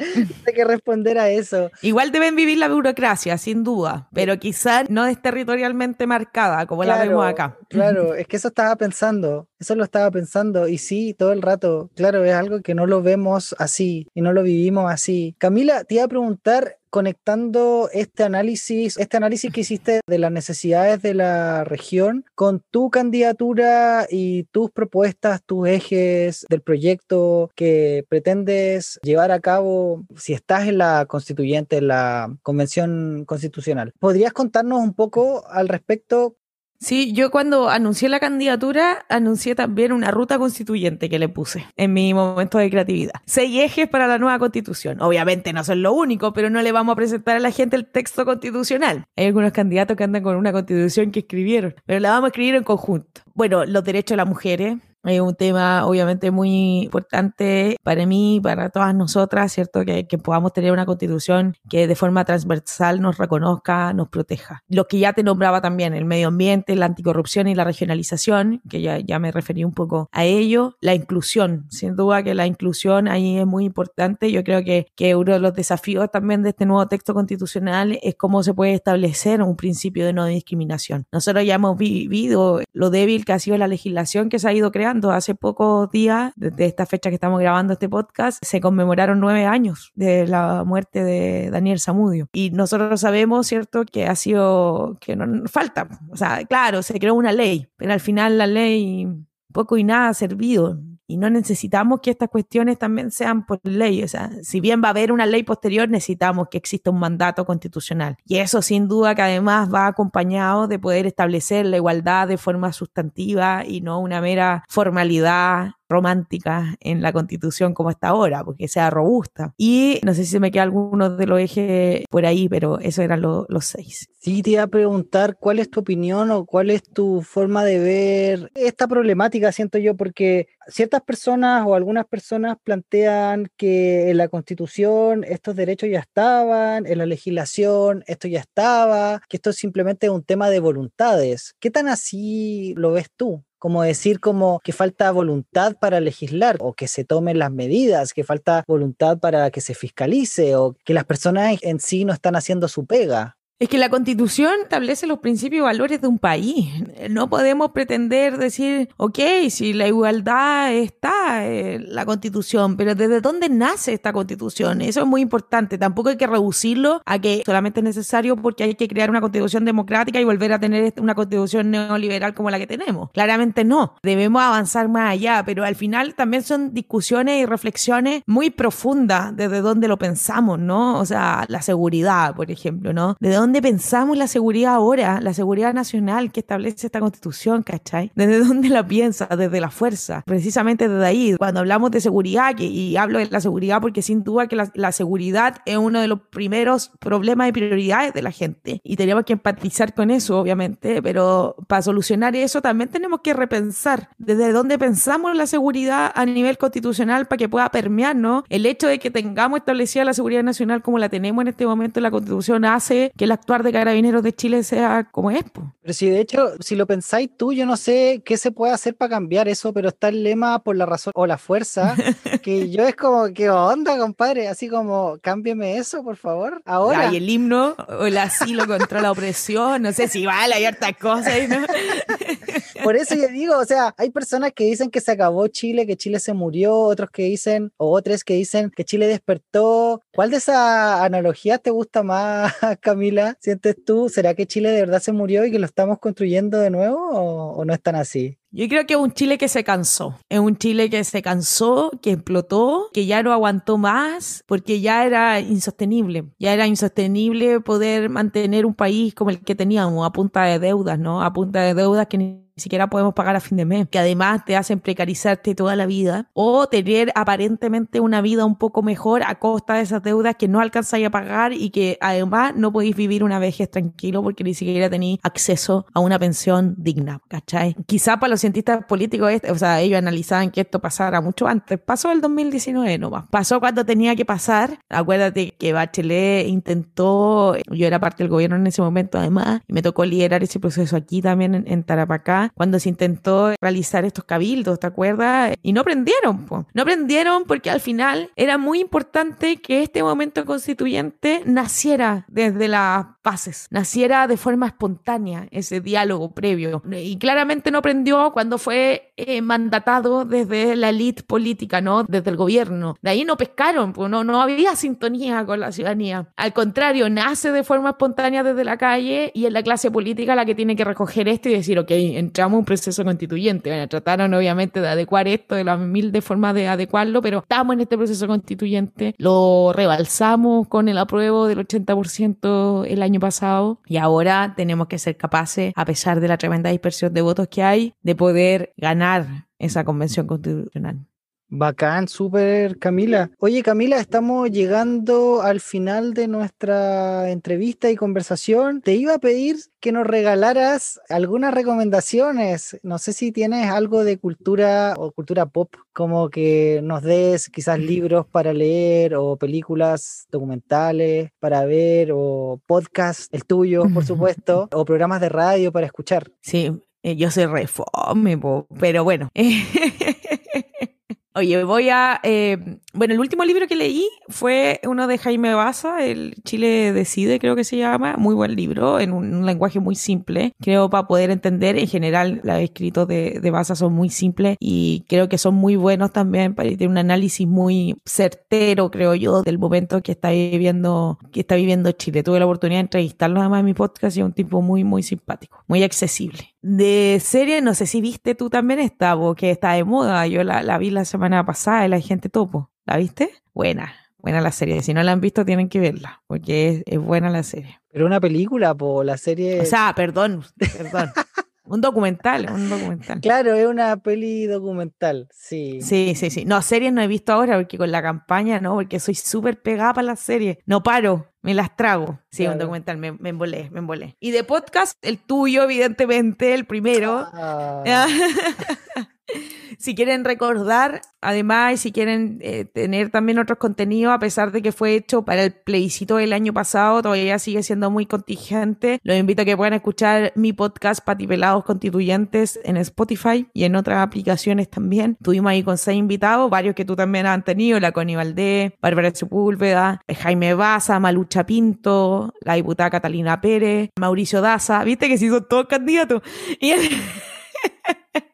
<laughs> Hay que responder a eso. Igual deben vivir la burocracia, sin duda, pero quizás no es territorialmente marcada como la vemos acá. Claro, <laughs> es que eso estaba pensando, eso lo estaba pensando y sí, todo el rato, claro, es algo que no lo vemos así y no lo vivimos así. Camila, te iba a preguntar, conectando este análisis, este análisis que hiciste de las necesidades de la región con tu candidatura y tus propuestas, tus ejes del proyecto que pretendes llevar a cabo si estás en la constituyente, en la convención constitucional. ¿Podrías contarnos un poco al respecto Sí, yo cuando anuncié la candidatura, anuncié también una ruta constituyente que le puse en mi momento de creatividad. Seis ejes para la nueva constitución. Obviamente no son lo único, pero no le vamos a presentar a la gente el texto constitucional. Hay algunos candidatos que andan con una constitución que escribieron, pero la vamos a escribir en conjunto. Bueno, los derechos de las mujeres, es un tema obviamente muy importante para mí, para todas nosotras, ¿cierto? Que, que, podamos tener una constitución que de forma transversal nos reconozca, nos proteja. Lo que ya te nombraba también, el medio ambiente, la anticorrupción y la regionalización, que ya, ya me referí un poco a ello. La inclusión, sin duda que la inclusión ahí es muy importante. Yo creo que, que uno de los desafíos también de este nuevo texto constitucional es cómo se puede establecer un principio de no discriminación. Nosotros ya hemos vivido lo débil que ha sido la legislación que se ha ido creando hace pocos días, desde esta fecha que estamos grabando este podcast, se conmemoraron nueve años de la muerte de Daniel Zamudio. Y nosotros sabemos, ¿cierto?, que ha sido, que no falta. O sea, claro, se creó una ley, pero al final la ley poco y nada ha servido y no necesitamos que estas cuestiones también sean por ley. O sea, si bien va a haber una ley posterior, necesitamos que exista un mandato constitucional. Y eso sin duda que además va acompañado de poder establecer la igualdad de forma sustantiva y no una mera formalidad romántica en la constitución como está ahora, porque sea robusta. Y no sé si me queda alguno de los ejes por ahí, pero esos eran los seis. Sí, te iba a preguntar cuál es tu opinión o cuál es tu forma de ver esta problemática, siento yo, porque ciertas personas o algunas personas plantean que en la constitución estos derechos ya estaban, en la legislación esto ya estaba, que esto es simplemente un tema de voluntades. ¿Qué tan así lo ves tú? Como decir como que falta voluntad para legislar o que se tomen las medidas, que falta voluntad para que se fiscalice o que las personas en sí no están haciendo su pega. Es que la constitución establece los principios y valores de un país. No podemos pretender decir, ok, si la igualdad está en la constitución, pero ¿desde dónde nace esta constitución? Eso es muy importante. Tampoco hay que reducirlo a que solamente es necesario porque hay que crear una constitución democrática y volver a tener una constitución neoliberal como la que tenemos. Claramente no. Debemos avanzar más allá, pero al final también son discusiones y reflexiones muy profundas desde dónde lo pensamos, ¿no? O sea, la seguridad, por ejemplo, ¿no? ¿De dónde dónde pensamos la seguridad ahora, la seguridad nacional que establece esta constitución, ¿cachai? ¿Desde dónde la piensa? Desde la fuerza. Precisamente desde ahí, cuando hablamos de seguridad, que, y hablo de la seguridad porque sin duda que la, la seguridad es uno de los primeros problemas y prioridades de la gente. Y tenemos que empatizar con eso, obviamente, pero para solucionar eso también tenemos que repensar desde dónde pensamos la seguridad a nivel constitucional para que pueda permearnos. El hecho de que tengamos establecida la seguridad nacional como la tenemos en este momento en la constitución hace que la actuar de carabineros de Chile sea como es. Pero si de hecho, si lo pensáis tú, yo no sé qué se puede hacer para cambiar eso, pero está el lema por la razón o la fuerza, <laughs> que yo es como, ¿qué onda, compadre? Así como, cámbiame eso, por favor, ahora. y el himno, o el asilo contra la opresión, no sé si vale, hay hartas cosas. ¿no? <laughs> <laughs> por eso yo digo, o sea, hay personas que dicen que se acabó Chile, que Chile se murió, otros que dicen, o otros que dicen que Chile despertó. ¿Cuál de esas analogías te gusta más, <laughs> Camila? sientes tú? ¿Será que Chile de verdad se murió y que lo estamos construyendo de nuevo o, no es tan así? Yo creo que es un Chile que se cansó. Es un Chile que se cansó, que explotó, que ya no aguantó más, porque ya era insostenible. Ya era insostenible poder mantener un país como el que teníamos, a punta de deudas, ¿no? A punta de deudas que ni siquiera podemos pagar a fin de mes, que además te hacen precarizarte toda la vida, o tener aparentemente una vida un poco mejor a costa de esas deudas que no alcanzáis a pagar y que además no podéis vivir una vejez tranquilo porque ni siquiera tenéis acceso a una pensión digna, ¿cachai? Quizá para los cientistas políticos, o sea, ellos analizaban que esto pasara mucho antes, pasó el 2019 nomás, pasó cuando tenía que pasar, acuérdate que Bachelet intentó, yo era parte del gobierno en ese momento además, y me tocó liderar ese proceso aquí también en, en Tarapacá, cuando se intentó realizar estos cabildos, ¿te acuerdas? Y no prendieron, po. no prendieron porque al final era muy importante que este momento constituyente naciera desde las bases, naciera de forma espontánea ese diálogo previo. Y claramente no prendió cuando fue eh, mandatado desde la élite política, ¿no? Desde el gobierno. De ahí no pescaron, pues no, no había sintonía con la ciudadanía. Al contrario, nace de forma espontánea desde la calle y es la clase política la que tiene que recoger esto y decir, ok, entramos un proceso constituyente. Trataron obviamente de adecuar esto, de la mil de forma de adecuarlo, pero estamos en este proceso constituyente, lo rebalsamos con el apruebo del 80% el año pasado y ahora tenemos que ser capaces, a pesar de la tremenda dispersión de votos que hay, de poder ganar esa convención constitucional. Bacán, súper Camila. Oye Camila, estamos llegando al final de nuestra entrevista y conversación. Te iba a pedir que nos regalaras algunas recomendaciones. No sé si tienes algo de cultura o cultura pop, como que nos des quizás libros para leer o películas documentales para ver o podcast, el tuyo, por <laughs> supuesto, o programas de radio para escuchar. Sí, eh, yo soy reforme, pero bueno. <laughs> Oye, voy a... Eh, bueno, el último libro que leí fue uno de Jaime Baza, el Chile Decide, creo que se llama. Muy buen libro, en un, lenguaje muy simple. Creo para poder entender, en general, los escritos de, de Baza son muy simples y creo que son muy buenos también para tener un análisis muy certero, creo yo, del momento que está viviendo, que está viviendo Chile. Tuve la oportunidad de entrevistarlo además en mi podcast y es un tipo muy, muy simpático, muy accesible. De serie, no sé si viste tú también esta, que está de moda. Yo la, la vi la semana pasada, La Gente Topo. ¿La viste? Buena, buena la serie. Si no la han visto, tienen que verla, porque es, buena la serie. Pero una película, po, la serie. O sea, perdón, perdón. <laughs> un documental, un documental. Claro, es una peli documental, sí. Sí, sí, sí. No, series no he visto ahora porque con la campaña, no, porque soy súper pegada para las series. No paro, me las trago. Sí, un documental, me, me embolé, me embolé. Y de podcast, el tuyo, evidentemente, el primero. Ah. <laughs> si quieren recordar, además, y si quieren eh, tener también otros contenidos, a pesar de que fue hecho para el plebiscito del año pasado, todavía sigue siendo muy contingente. Los invito a que puedan escuchar mi podcast Patipelados Constituyentes en Spotify y en otras aplicaciones también. Tuvimos ahí con seis invitados, varios que tú también has tenido, la Connie Valdés, Bárbara Sepúlveda, Jaime Baza, Malucha Pinto, la diputada Catalina Pérez, Mauricio Daza, viste que sí son todos candidatos. Y <laughs>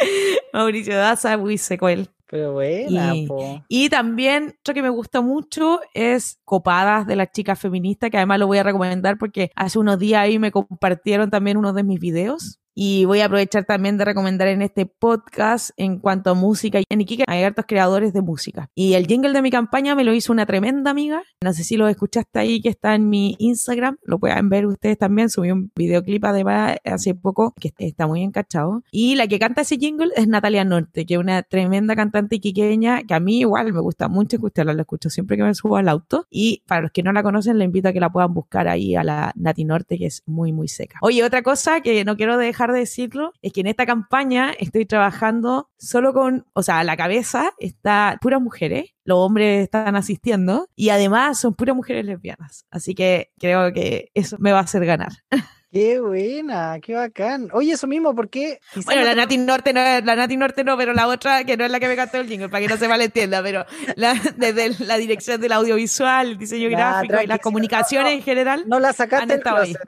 <laughs> Mauricio Daza, muy secuel. Pero buena, y, y, también, lo que me gusta mucho es Copadas de las chicas feministas, que además lo voy a recomendar porque hace unos días ahí me compartieron también uno de mis videos y voy a aprovechar también de recomendar en este podcast en cuanto a música. En Iquique hay hartos creadores de música. Y el jingle de mi campaña me lo hizo una tremenda amiga. No sé si lo escuchaste ahí, que está en mi Instagram. Lo pueden ver ustedes también. Subí un videoclip además hace poco que está muy encachado. Y la que canta ese jingle es Natalia Norte, que es una tremenda cantante iquiqueña que a mí igual me gusta mucho escucharla. La escucho siempre que me subo al auto. Y para los que no la conocen, le invito a que la puedan buscar ahí a la Nati Norte, que es muy, muy seca. Oye, otra cosa que no quiero dejar de decirlo, es que en esta campaña estoy trabajando solo con, o sea, a la cabeza está puras mujeres, los hombres están asistiendo y además son puras mujeres lesbianas. Así que creo que eso me va a hacer ganar. <laughs> Qué buena, qué bacán. Oye, eso mismo, ¿por qué? Bueno, la Nati Norte no, la Nati Norte no, pero la otra, que no es la que me cantó el jingle, para que no se malentienda, pero <laughs> desde la dirección del audiovisual, el diseño gráfico y las comunicaciones en general. No la sacaste del closet,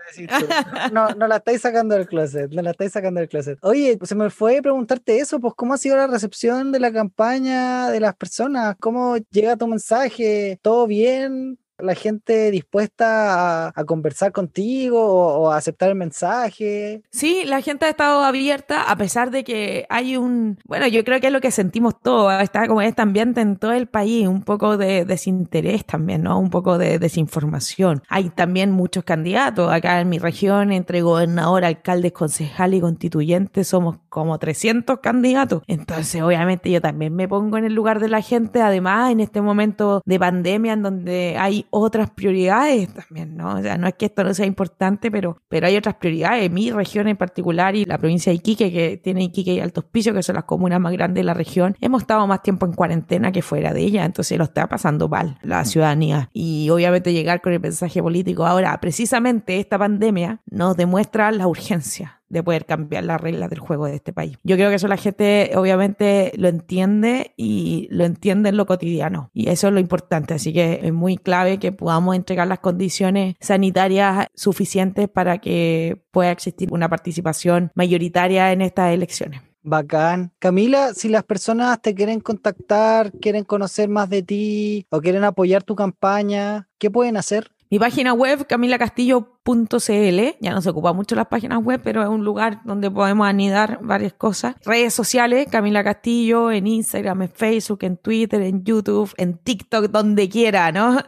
no, no la estáis sacando del closet, no la estáis sacando del closet. Oye, se me fue preguntarte eso, pues, ¿cómo ha sido la recepción de la campaña de las personas? ¿Cómo llega tu mensaje? ¿Todo bien? La gente dispuesta a, conversar contigo o, o a aceptar el mensaje. Sí, la gente ha estado abierta a pesar de que hay un, bueno, yo creo que es lo que sentimos todos, está como este ambiente en todo el país, un poco de desinterés también, ¿no? Un poco de desinformación. Hay también muchos candidatos acá en mi región, entre gobernador, alcaldes, concejal y constituyentes, somos como 300 candidatos. Entonces, obviamente yo también me pongo en el lugar de la gente, además en este momento de pandemia en donde hay otras prioridades también, ¿no? O sea, no es que esto no sea importante, pero, pero hay otras prioridades. Mi región en particular y la provincia de Iquique, que tiene Iquique y Altos Pisos, que son las comunas más grandes de la región, hemos estado más tiempo en cuarentena que fuera de ella, entonces lo está pasando mal la ciudadanía. Y obviamente llegar con el mensaje político ahora, precisamente esta pandemia nos demuestra la urgencia de poder cambiar las reglas del juego de este país. Yo creo que eso la gente obviamente lo entiende y lo entiende en lo cotidiano y eso es lo importante, así que es muy clave que podamos entregar las condiciones sanitarias suficientes para que pueda existir una participación mayoritaria en estas elecciones. Bacán. Camila, si las personas te quieren contactar, quieren conocer más de ti o quieren apoyar tu campaña, ¿qué pueden hacer? Mi página web, camilacastillo.cl, ya no se ocupa mucho las páginas web, pero es un lugar donde podemos anidar varias cosas. Redes sociales, Camila Castillo, en Instagram, en Facebook, en Twitter, en YouTube, en TikTok, donde quiera, ¿no?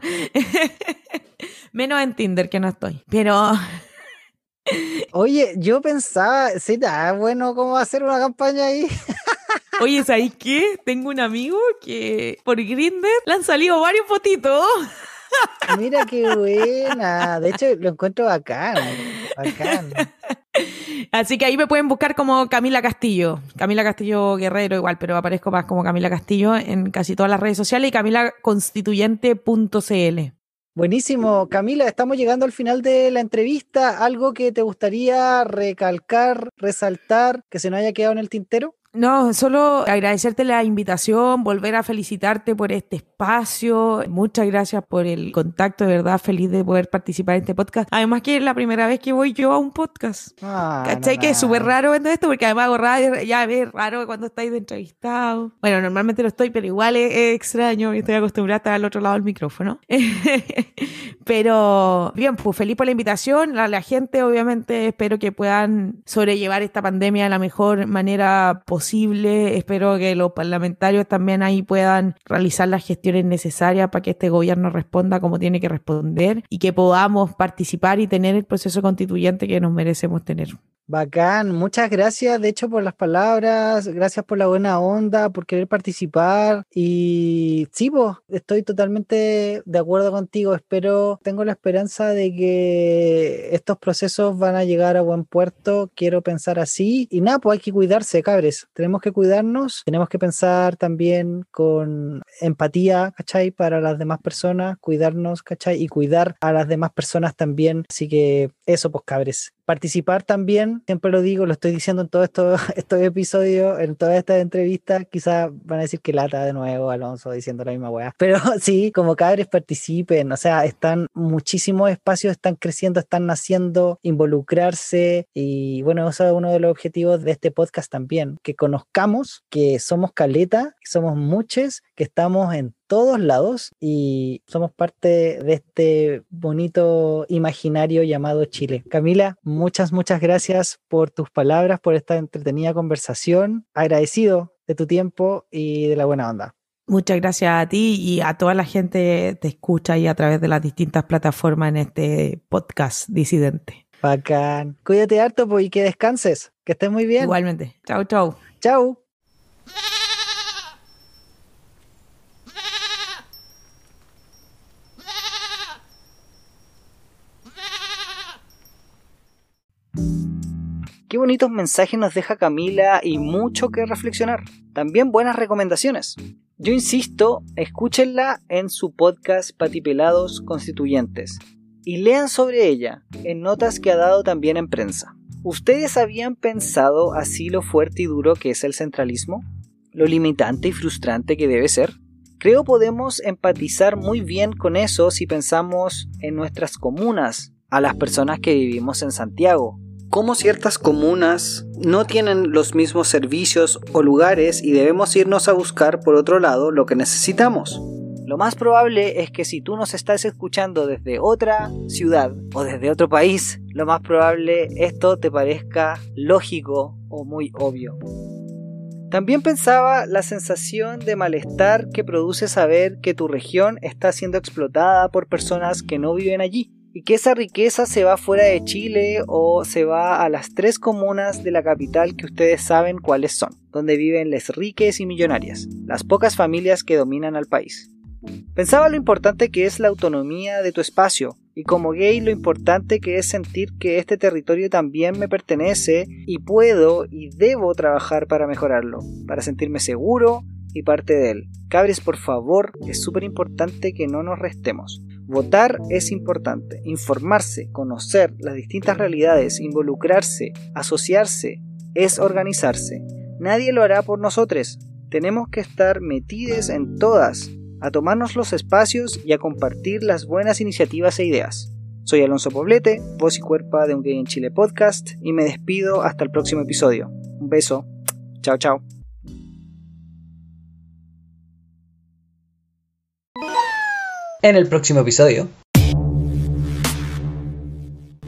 <laughs> Menos en Tinder, que no estoy. Pero <laughs> Oye, yo pensaba, sí, está bueno cómo hacer una campaña ahí. <laughs> Oye, ¿sabes qué? Tengo un amigo que por Grindr le han salido varios fotitos. Mira qué buena. De hecho, lo encuentro bacán. Bacán. Así que ahí me pueden buscar como Camila Castillo. Camila Castillo Guerrero igual, pero aparezco más como Camila Castillo en casi todas las redes sociales y camilaconstituyente.cl. Buenísimo, Camila, estamos llegando al final de la entrevista. ¿Algo que te gustaría recalcar, resaltar, que se nos haya quedado en el tintero? No, solo agradecerte la invitación, volver a felicitarte por este espacio. Muchas gracias por el contacto, de verdad, feliz de poder participar en este podcast. Además que es la primera vez que voy yo a un podcast. Ah, ¿Cachai? no, Que es no. súper raro viendo esto, porque además hago radio, ya es raro cuando estáis de entrevistado. Bueno, normalmente lo estoy, pero igual es, es extraño, estoy acostumbrada a estar al otro lado del micrófono. <laughs> pero bien, pues feliz por la invitación. La, la gente, obviamente, espero que puedan sobrellevar esta pandemia de la mejor manera posible. Espero que los parlamentarios también ahí puedan realizar las gestiones necesarias para que este gobierno responda como tiene que responder y que podamos participar y tener el proceso constituyente que nos merecemos tener. Bacán, muchas gracias de hecho por las palabras, gracias por la buena onda, por querer participar. Y sí, pues, estoy totalmente de acuerdo contigo, espero, tengo la esperanza de que estos procesos van a llegar a buen puerto, quiero pensar así. Y nada, pues hay que cuidarse, cabres, tenemos que cuidarnos, tenemos que pensar también con empatía, ¿cachai? Para las demás personas, cuidarnos, ¿cachai? Y cuidar a las demás personas también, así que eso, pues cabres participar también, siempre lo digo, lo estoy diciendo en todos estos, <laughs> estos episodios, en todas estas entrevistas, quizás van a decir que lata de nuevo Alonso diciendo la misma weá, <laughs> pero sí, como cabres participen, o sea, están muchísimos espacios, están creciendo, están naciendo, involucrarse y bueno, eso es uno de los objetivos de este podcast también, que conozcamos que somos caleta, que somos muchos, que estamos en todos lados y somos parte de este bonito imaginario llamado Chile. Camila, muchas, muchas gracias por tus palabras, por esta entretenida conversación. Agradecido de tu tiempo y de la buena onda. Muchas gracias a ti y a toda la gente que te escucha y a través de las distintas plataformas en este podcast disidente. Bacán. Cuídate harto pues, y que descanses. Que estés muy bien. Igualmente. Chau, chau. Chau. Bonitos mensajes nos deja Camila y mucho que reflexionar. También buenas recomendaciones. Yo insisto, escúchenla en su podcast Patipelados Constituyentes y lean sobre ella en notas que ha dado también en prensa. ¿Ustedes habían pensado así lo fuerte y duro que es el centralismo? ¿Lo limitante y frustrante que debe ser? Creo podemos empatizar muy bien con eso si pensamos en nuestras comunas, a las personas que vivimos en Santiago. Cómo ciertas comunas no tienen los mismos servicios o lugares y debemos irnos a buscar por otro lado lo que necesitamos. Lo más probable es que si tú nos estás escuchando desde otra ciudad o desde otro país, lo más probable esto te parezca lógico o muy obvio. También pensaba la sensación de malestar que produce saber que tu región está siendo explotada por personas que no viven allí y que esa riqueza se va fuera de Chile o se va a las tres comunas de la capital que ustedes saben cuáles son, donde viven les riques y millonarias, las pocas familias que dominan al país. Pensaba lo importante que es la autonomía de tu espacio, y como gay lo importante que es sentir que este territorio también me pertenece y puedo y debo trabajar para mejorarlo, para sentirme seguro y parte de él. Cabres, por favor, es súper importante que no nos restemos. Votar es importante, informarse, conocer las distintas realidades, involucrarse, asociarse, es organizarse. Nadie lo hará por nosotros. Tenemos que estar metidos en todas, a tomarnos los espacios y a compartir las buenas iniciativas e ideas. Soy Alonso Poblete, voz y cuerpo de Un Gay en Chile podcast, y me despido hasta el próximo episodio. Un beso. Chao, chao. En el próximo episodio.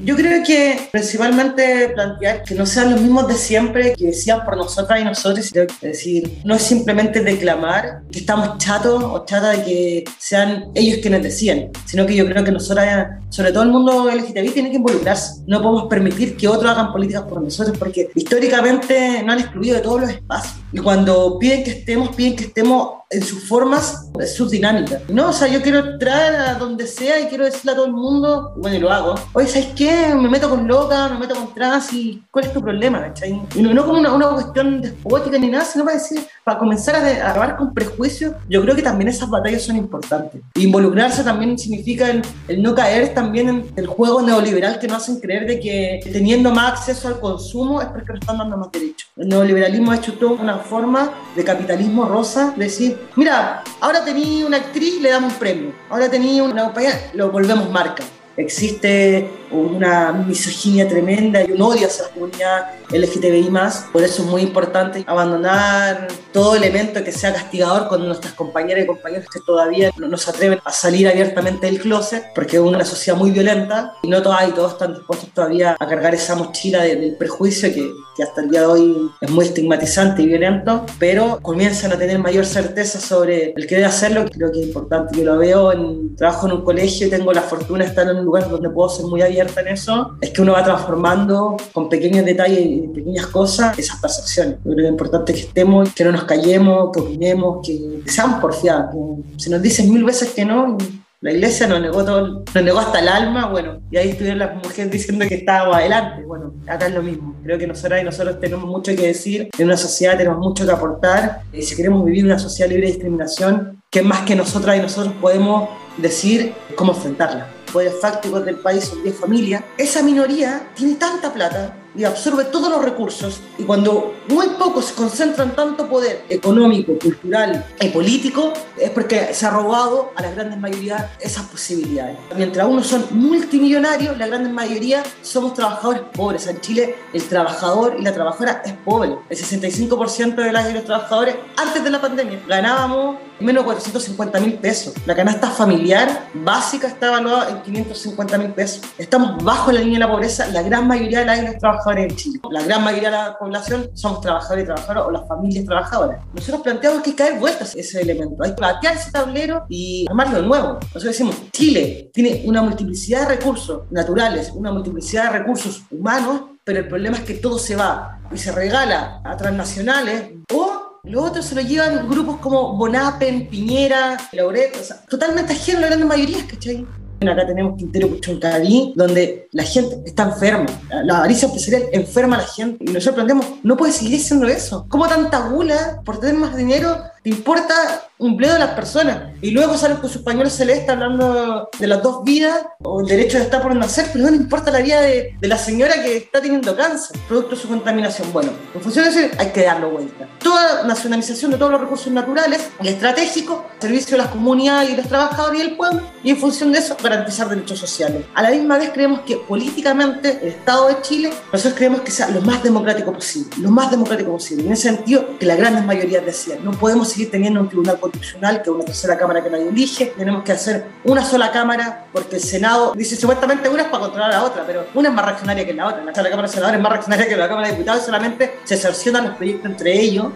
Yo creo que principalmente plantear que no sean los mismos de siempre que decían por nosotras y nosotros, es decir, no es simplemente declamar que estamos chatos o chatas de que sean ellos quienes decían, sino que yo creo que nosotras, sobre todo el mundo LGTBI, tiene que involucrarse. No podemos permitir que otros hagan políticas por nosotros porque históricamente no han excluido de todos los espacios. Y cuando piden que estemos, piden que estemos en sus formas, en sus dinámicas. No, o sea, yo quiero entrar a donde sea y quiero decirle a todo el mundo, bueno, y lo hago, oye, ¿sabes qué? Me meto con loca, me meto con trans y ¿cuál es tu problema? ¿cachai? Y no, como una, una, cuestión despótica ni nada, sino para decir, para comenzar a, acabar con prejuicios, yo creo que también esas batallas son importantes. Involucrarse también significa el, el no caer también en el juego neoliberal que nos hacen creer de que teniendo más acceso al consumo es porque nos están dando más derechos. El neoliberalismo ha hecho toda una forma de capitalismo rosa, de decir, mira, ahora tenía una actriz, le damos un premio. Ahora tenía una compañía, lo volvemos marca. Existe una misoginia tremenda y un odio hacia la comunidad LGTBI Por eso es muy importante abandonar todo elemento que sea castigador con nuestras compañeras y compañeros que todavía no nos atreven a salir abiertamente del closet, porque es una sociedad muy violenta. Y no todas y todos están dispuestos todavía a cargar esa mochila del prejuicio que, que hasta el día de hoy es muy estigmatizante y violento, pero comienzan a tener mayor certeza sobre el que debe hacerlo, creo que es importante. Yo lo veo en trabajo en un colegio y tengo la fortuna de estar en un lugar donde puedo ser muy abierta en eso, es que uno va transformando con pequeños detalles y pequeñas cosas esas percepciones. Yo creo que es importante que estemos, que no nos callemos, que opinemos, que, seamos porfiados. Que si nos dicen mil veces que no, la iglesia nos negó todo, nos negó hasta el alma, bueno, y ahí estuvieron las mujeres diciendo que estábamos adelante. Bueno, acá es lo mismo. Creo que nosotras y nosotros tenemos mucho que decir, en una sociedad tenemos mucho que aportar, y si queremos vivir una sociedad libre de discriminación, que más que nosotras y nosotros podemos decir cómo enfrentarla poderes fácticos del país son 10 familias, esa minoría tiene tanta plata y absorbe todos los recursos. Y cuando muy pocos concentran tanto poder económico, cultural y político, es porque se ha robado a la gran mayoría esas posibilidades. Mientras unos son multimillonarios, la gran mayoría somos trabajadores pobres. En Chile el trabajador y la trabajadora es pobre. El 65% de las los trabajadores antes de la pandemia ganábamos menos de 450 mil pesos. La canasta familiar básica está evaluada en 550 mil pesos. Estamos bajo la línea de la pobreza la gran mayoría de las trabajadores en Chile. La gran mayoría de la población somos trabajadores y trabajadoras o las familias trabajadoras. Nosotros planteamos que hay que caer vueltas ese elemento, hay que platear ese tablero y armarlo de nuevo. Nosotros decimos, Chile tiene una multiplicidad de recursos naturales, una multiplicidad de recursos humanos, pero el problema es que todo se va y se regala a transnacionales o los otros se lo llevan grupos como Bonapen, Piñera, Lauret, o sea, totalmente ajenos a la gran mayoría, ¿cachai? Acá tenemos Quintero Puchoncaví, donde la gente está enferma. La avaricia empresarial enferma a la gente. Y nosotros planteamos, no puede seguir siendo eso. ¿Cómo tanta gula por tener más dinero te importa un empleo de las personas? Y luego salen con sus pañuelos celestes hablando de las dos vidas o el derecho de estar por nacer, pero no le importa la vida de, la señora que está teniendo cáncer, producto de su contaminación. Bueno, en función de eso hay que darlo vuelta. Toda nacionalización de todos los recursos naturales y estratégicos, servicio a las comunidades y los trabajadores y el pueblo, y en función de eso garantizar derechos sociales. A la misma vez creemos que políticamente el Estado de Chile, nosotros creemos que sea lo más democrático posible, lo más democrático posible. En ese sentido, que la gran mayoría decían, no podemos seguir teniendo un tribunal constitucional, que es una tercera cámara que nadie elige. Tenemos que hacer una sola cámara, porque el Senado dice supuestamente una es para controlar a la otra, pero una es más reaccionaria que la otra. La Cámara de Senadores es más reaccionaria que la Cámara de Diputados, solamente se sancionan los proyectos entre ellos.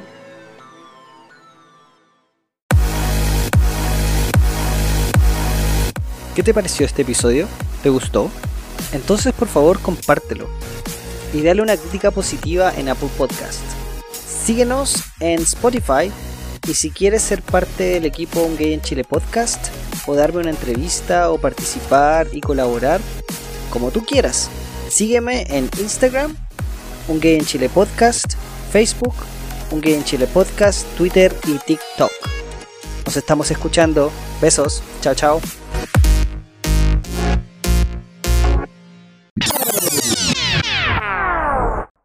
¿Qué te pareció este episodio? ¿Te gustó? Entonces por favor compártelo y dale una crítica positiva en Apple Podcast. Síguenos en Spotify y si quieres ser parte del equipo Un Gay en Chile Podcast o darme una entrevista o participar y colaborar, como tú quieras, sígueme en Instagram, Un Gay en Chile Podcast, Facebook, Un Gay en Chile Podcast, Twitter y TikTok. Nos estamos escuchando. Besos. Chao, chao.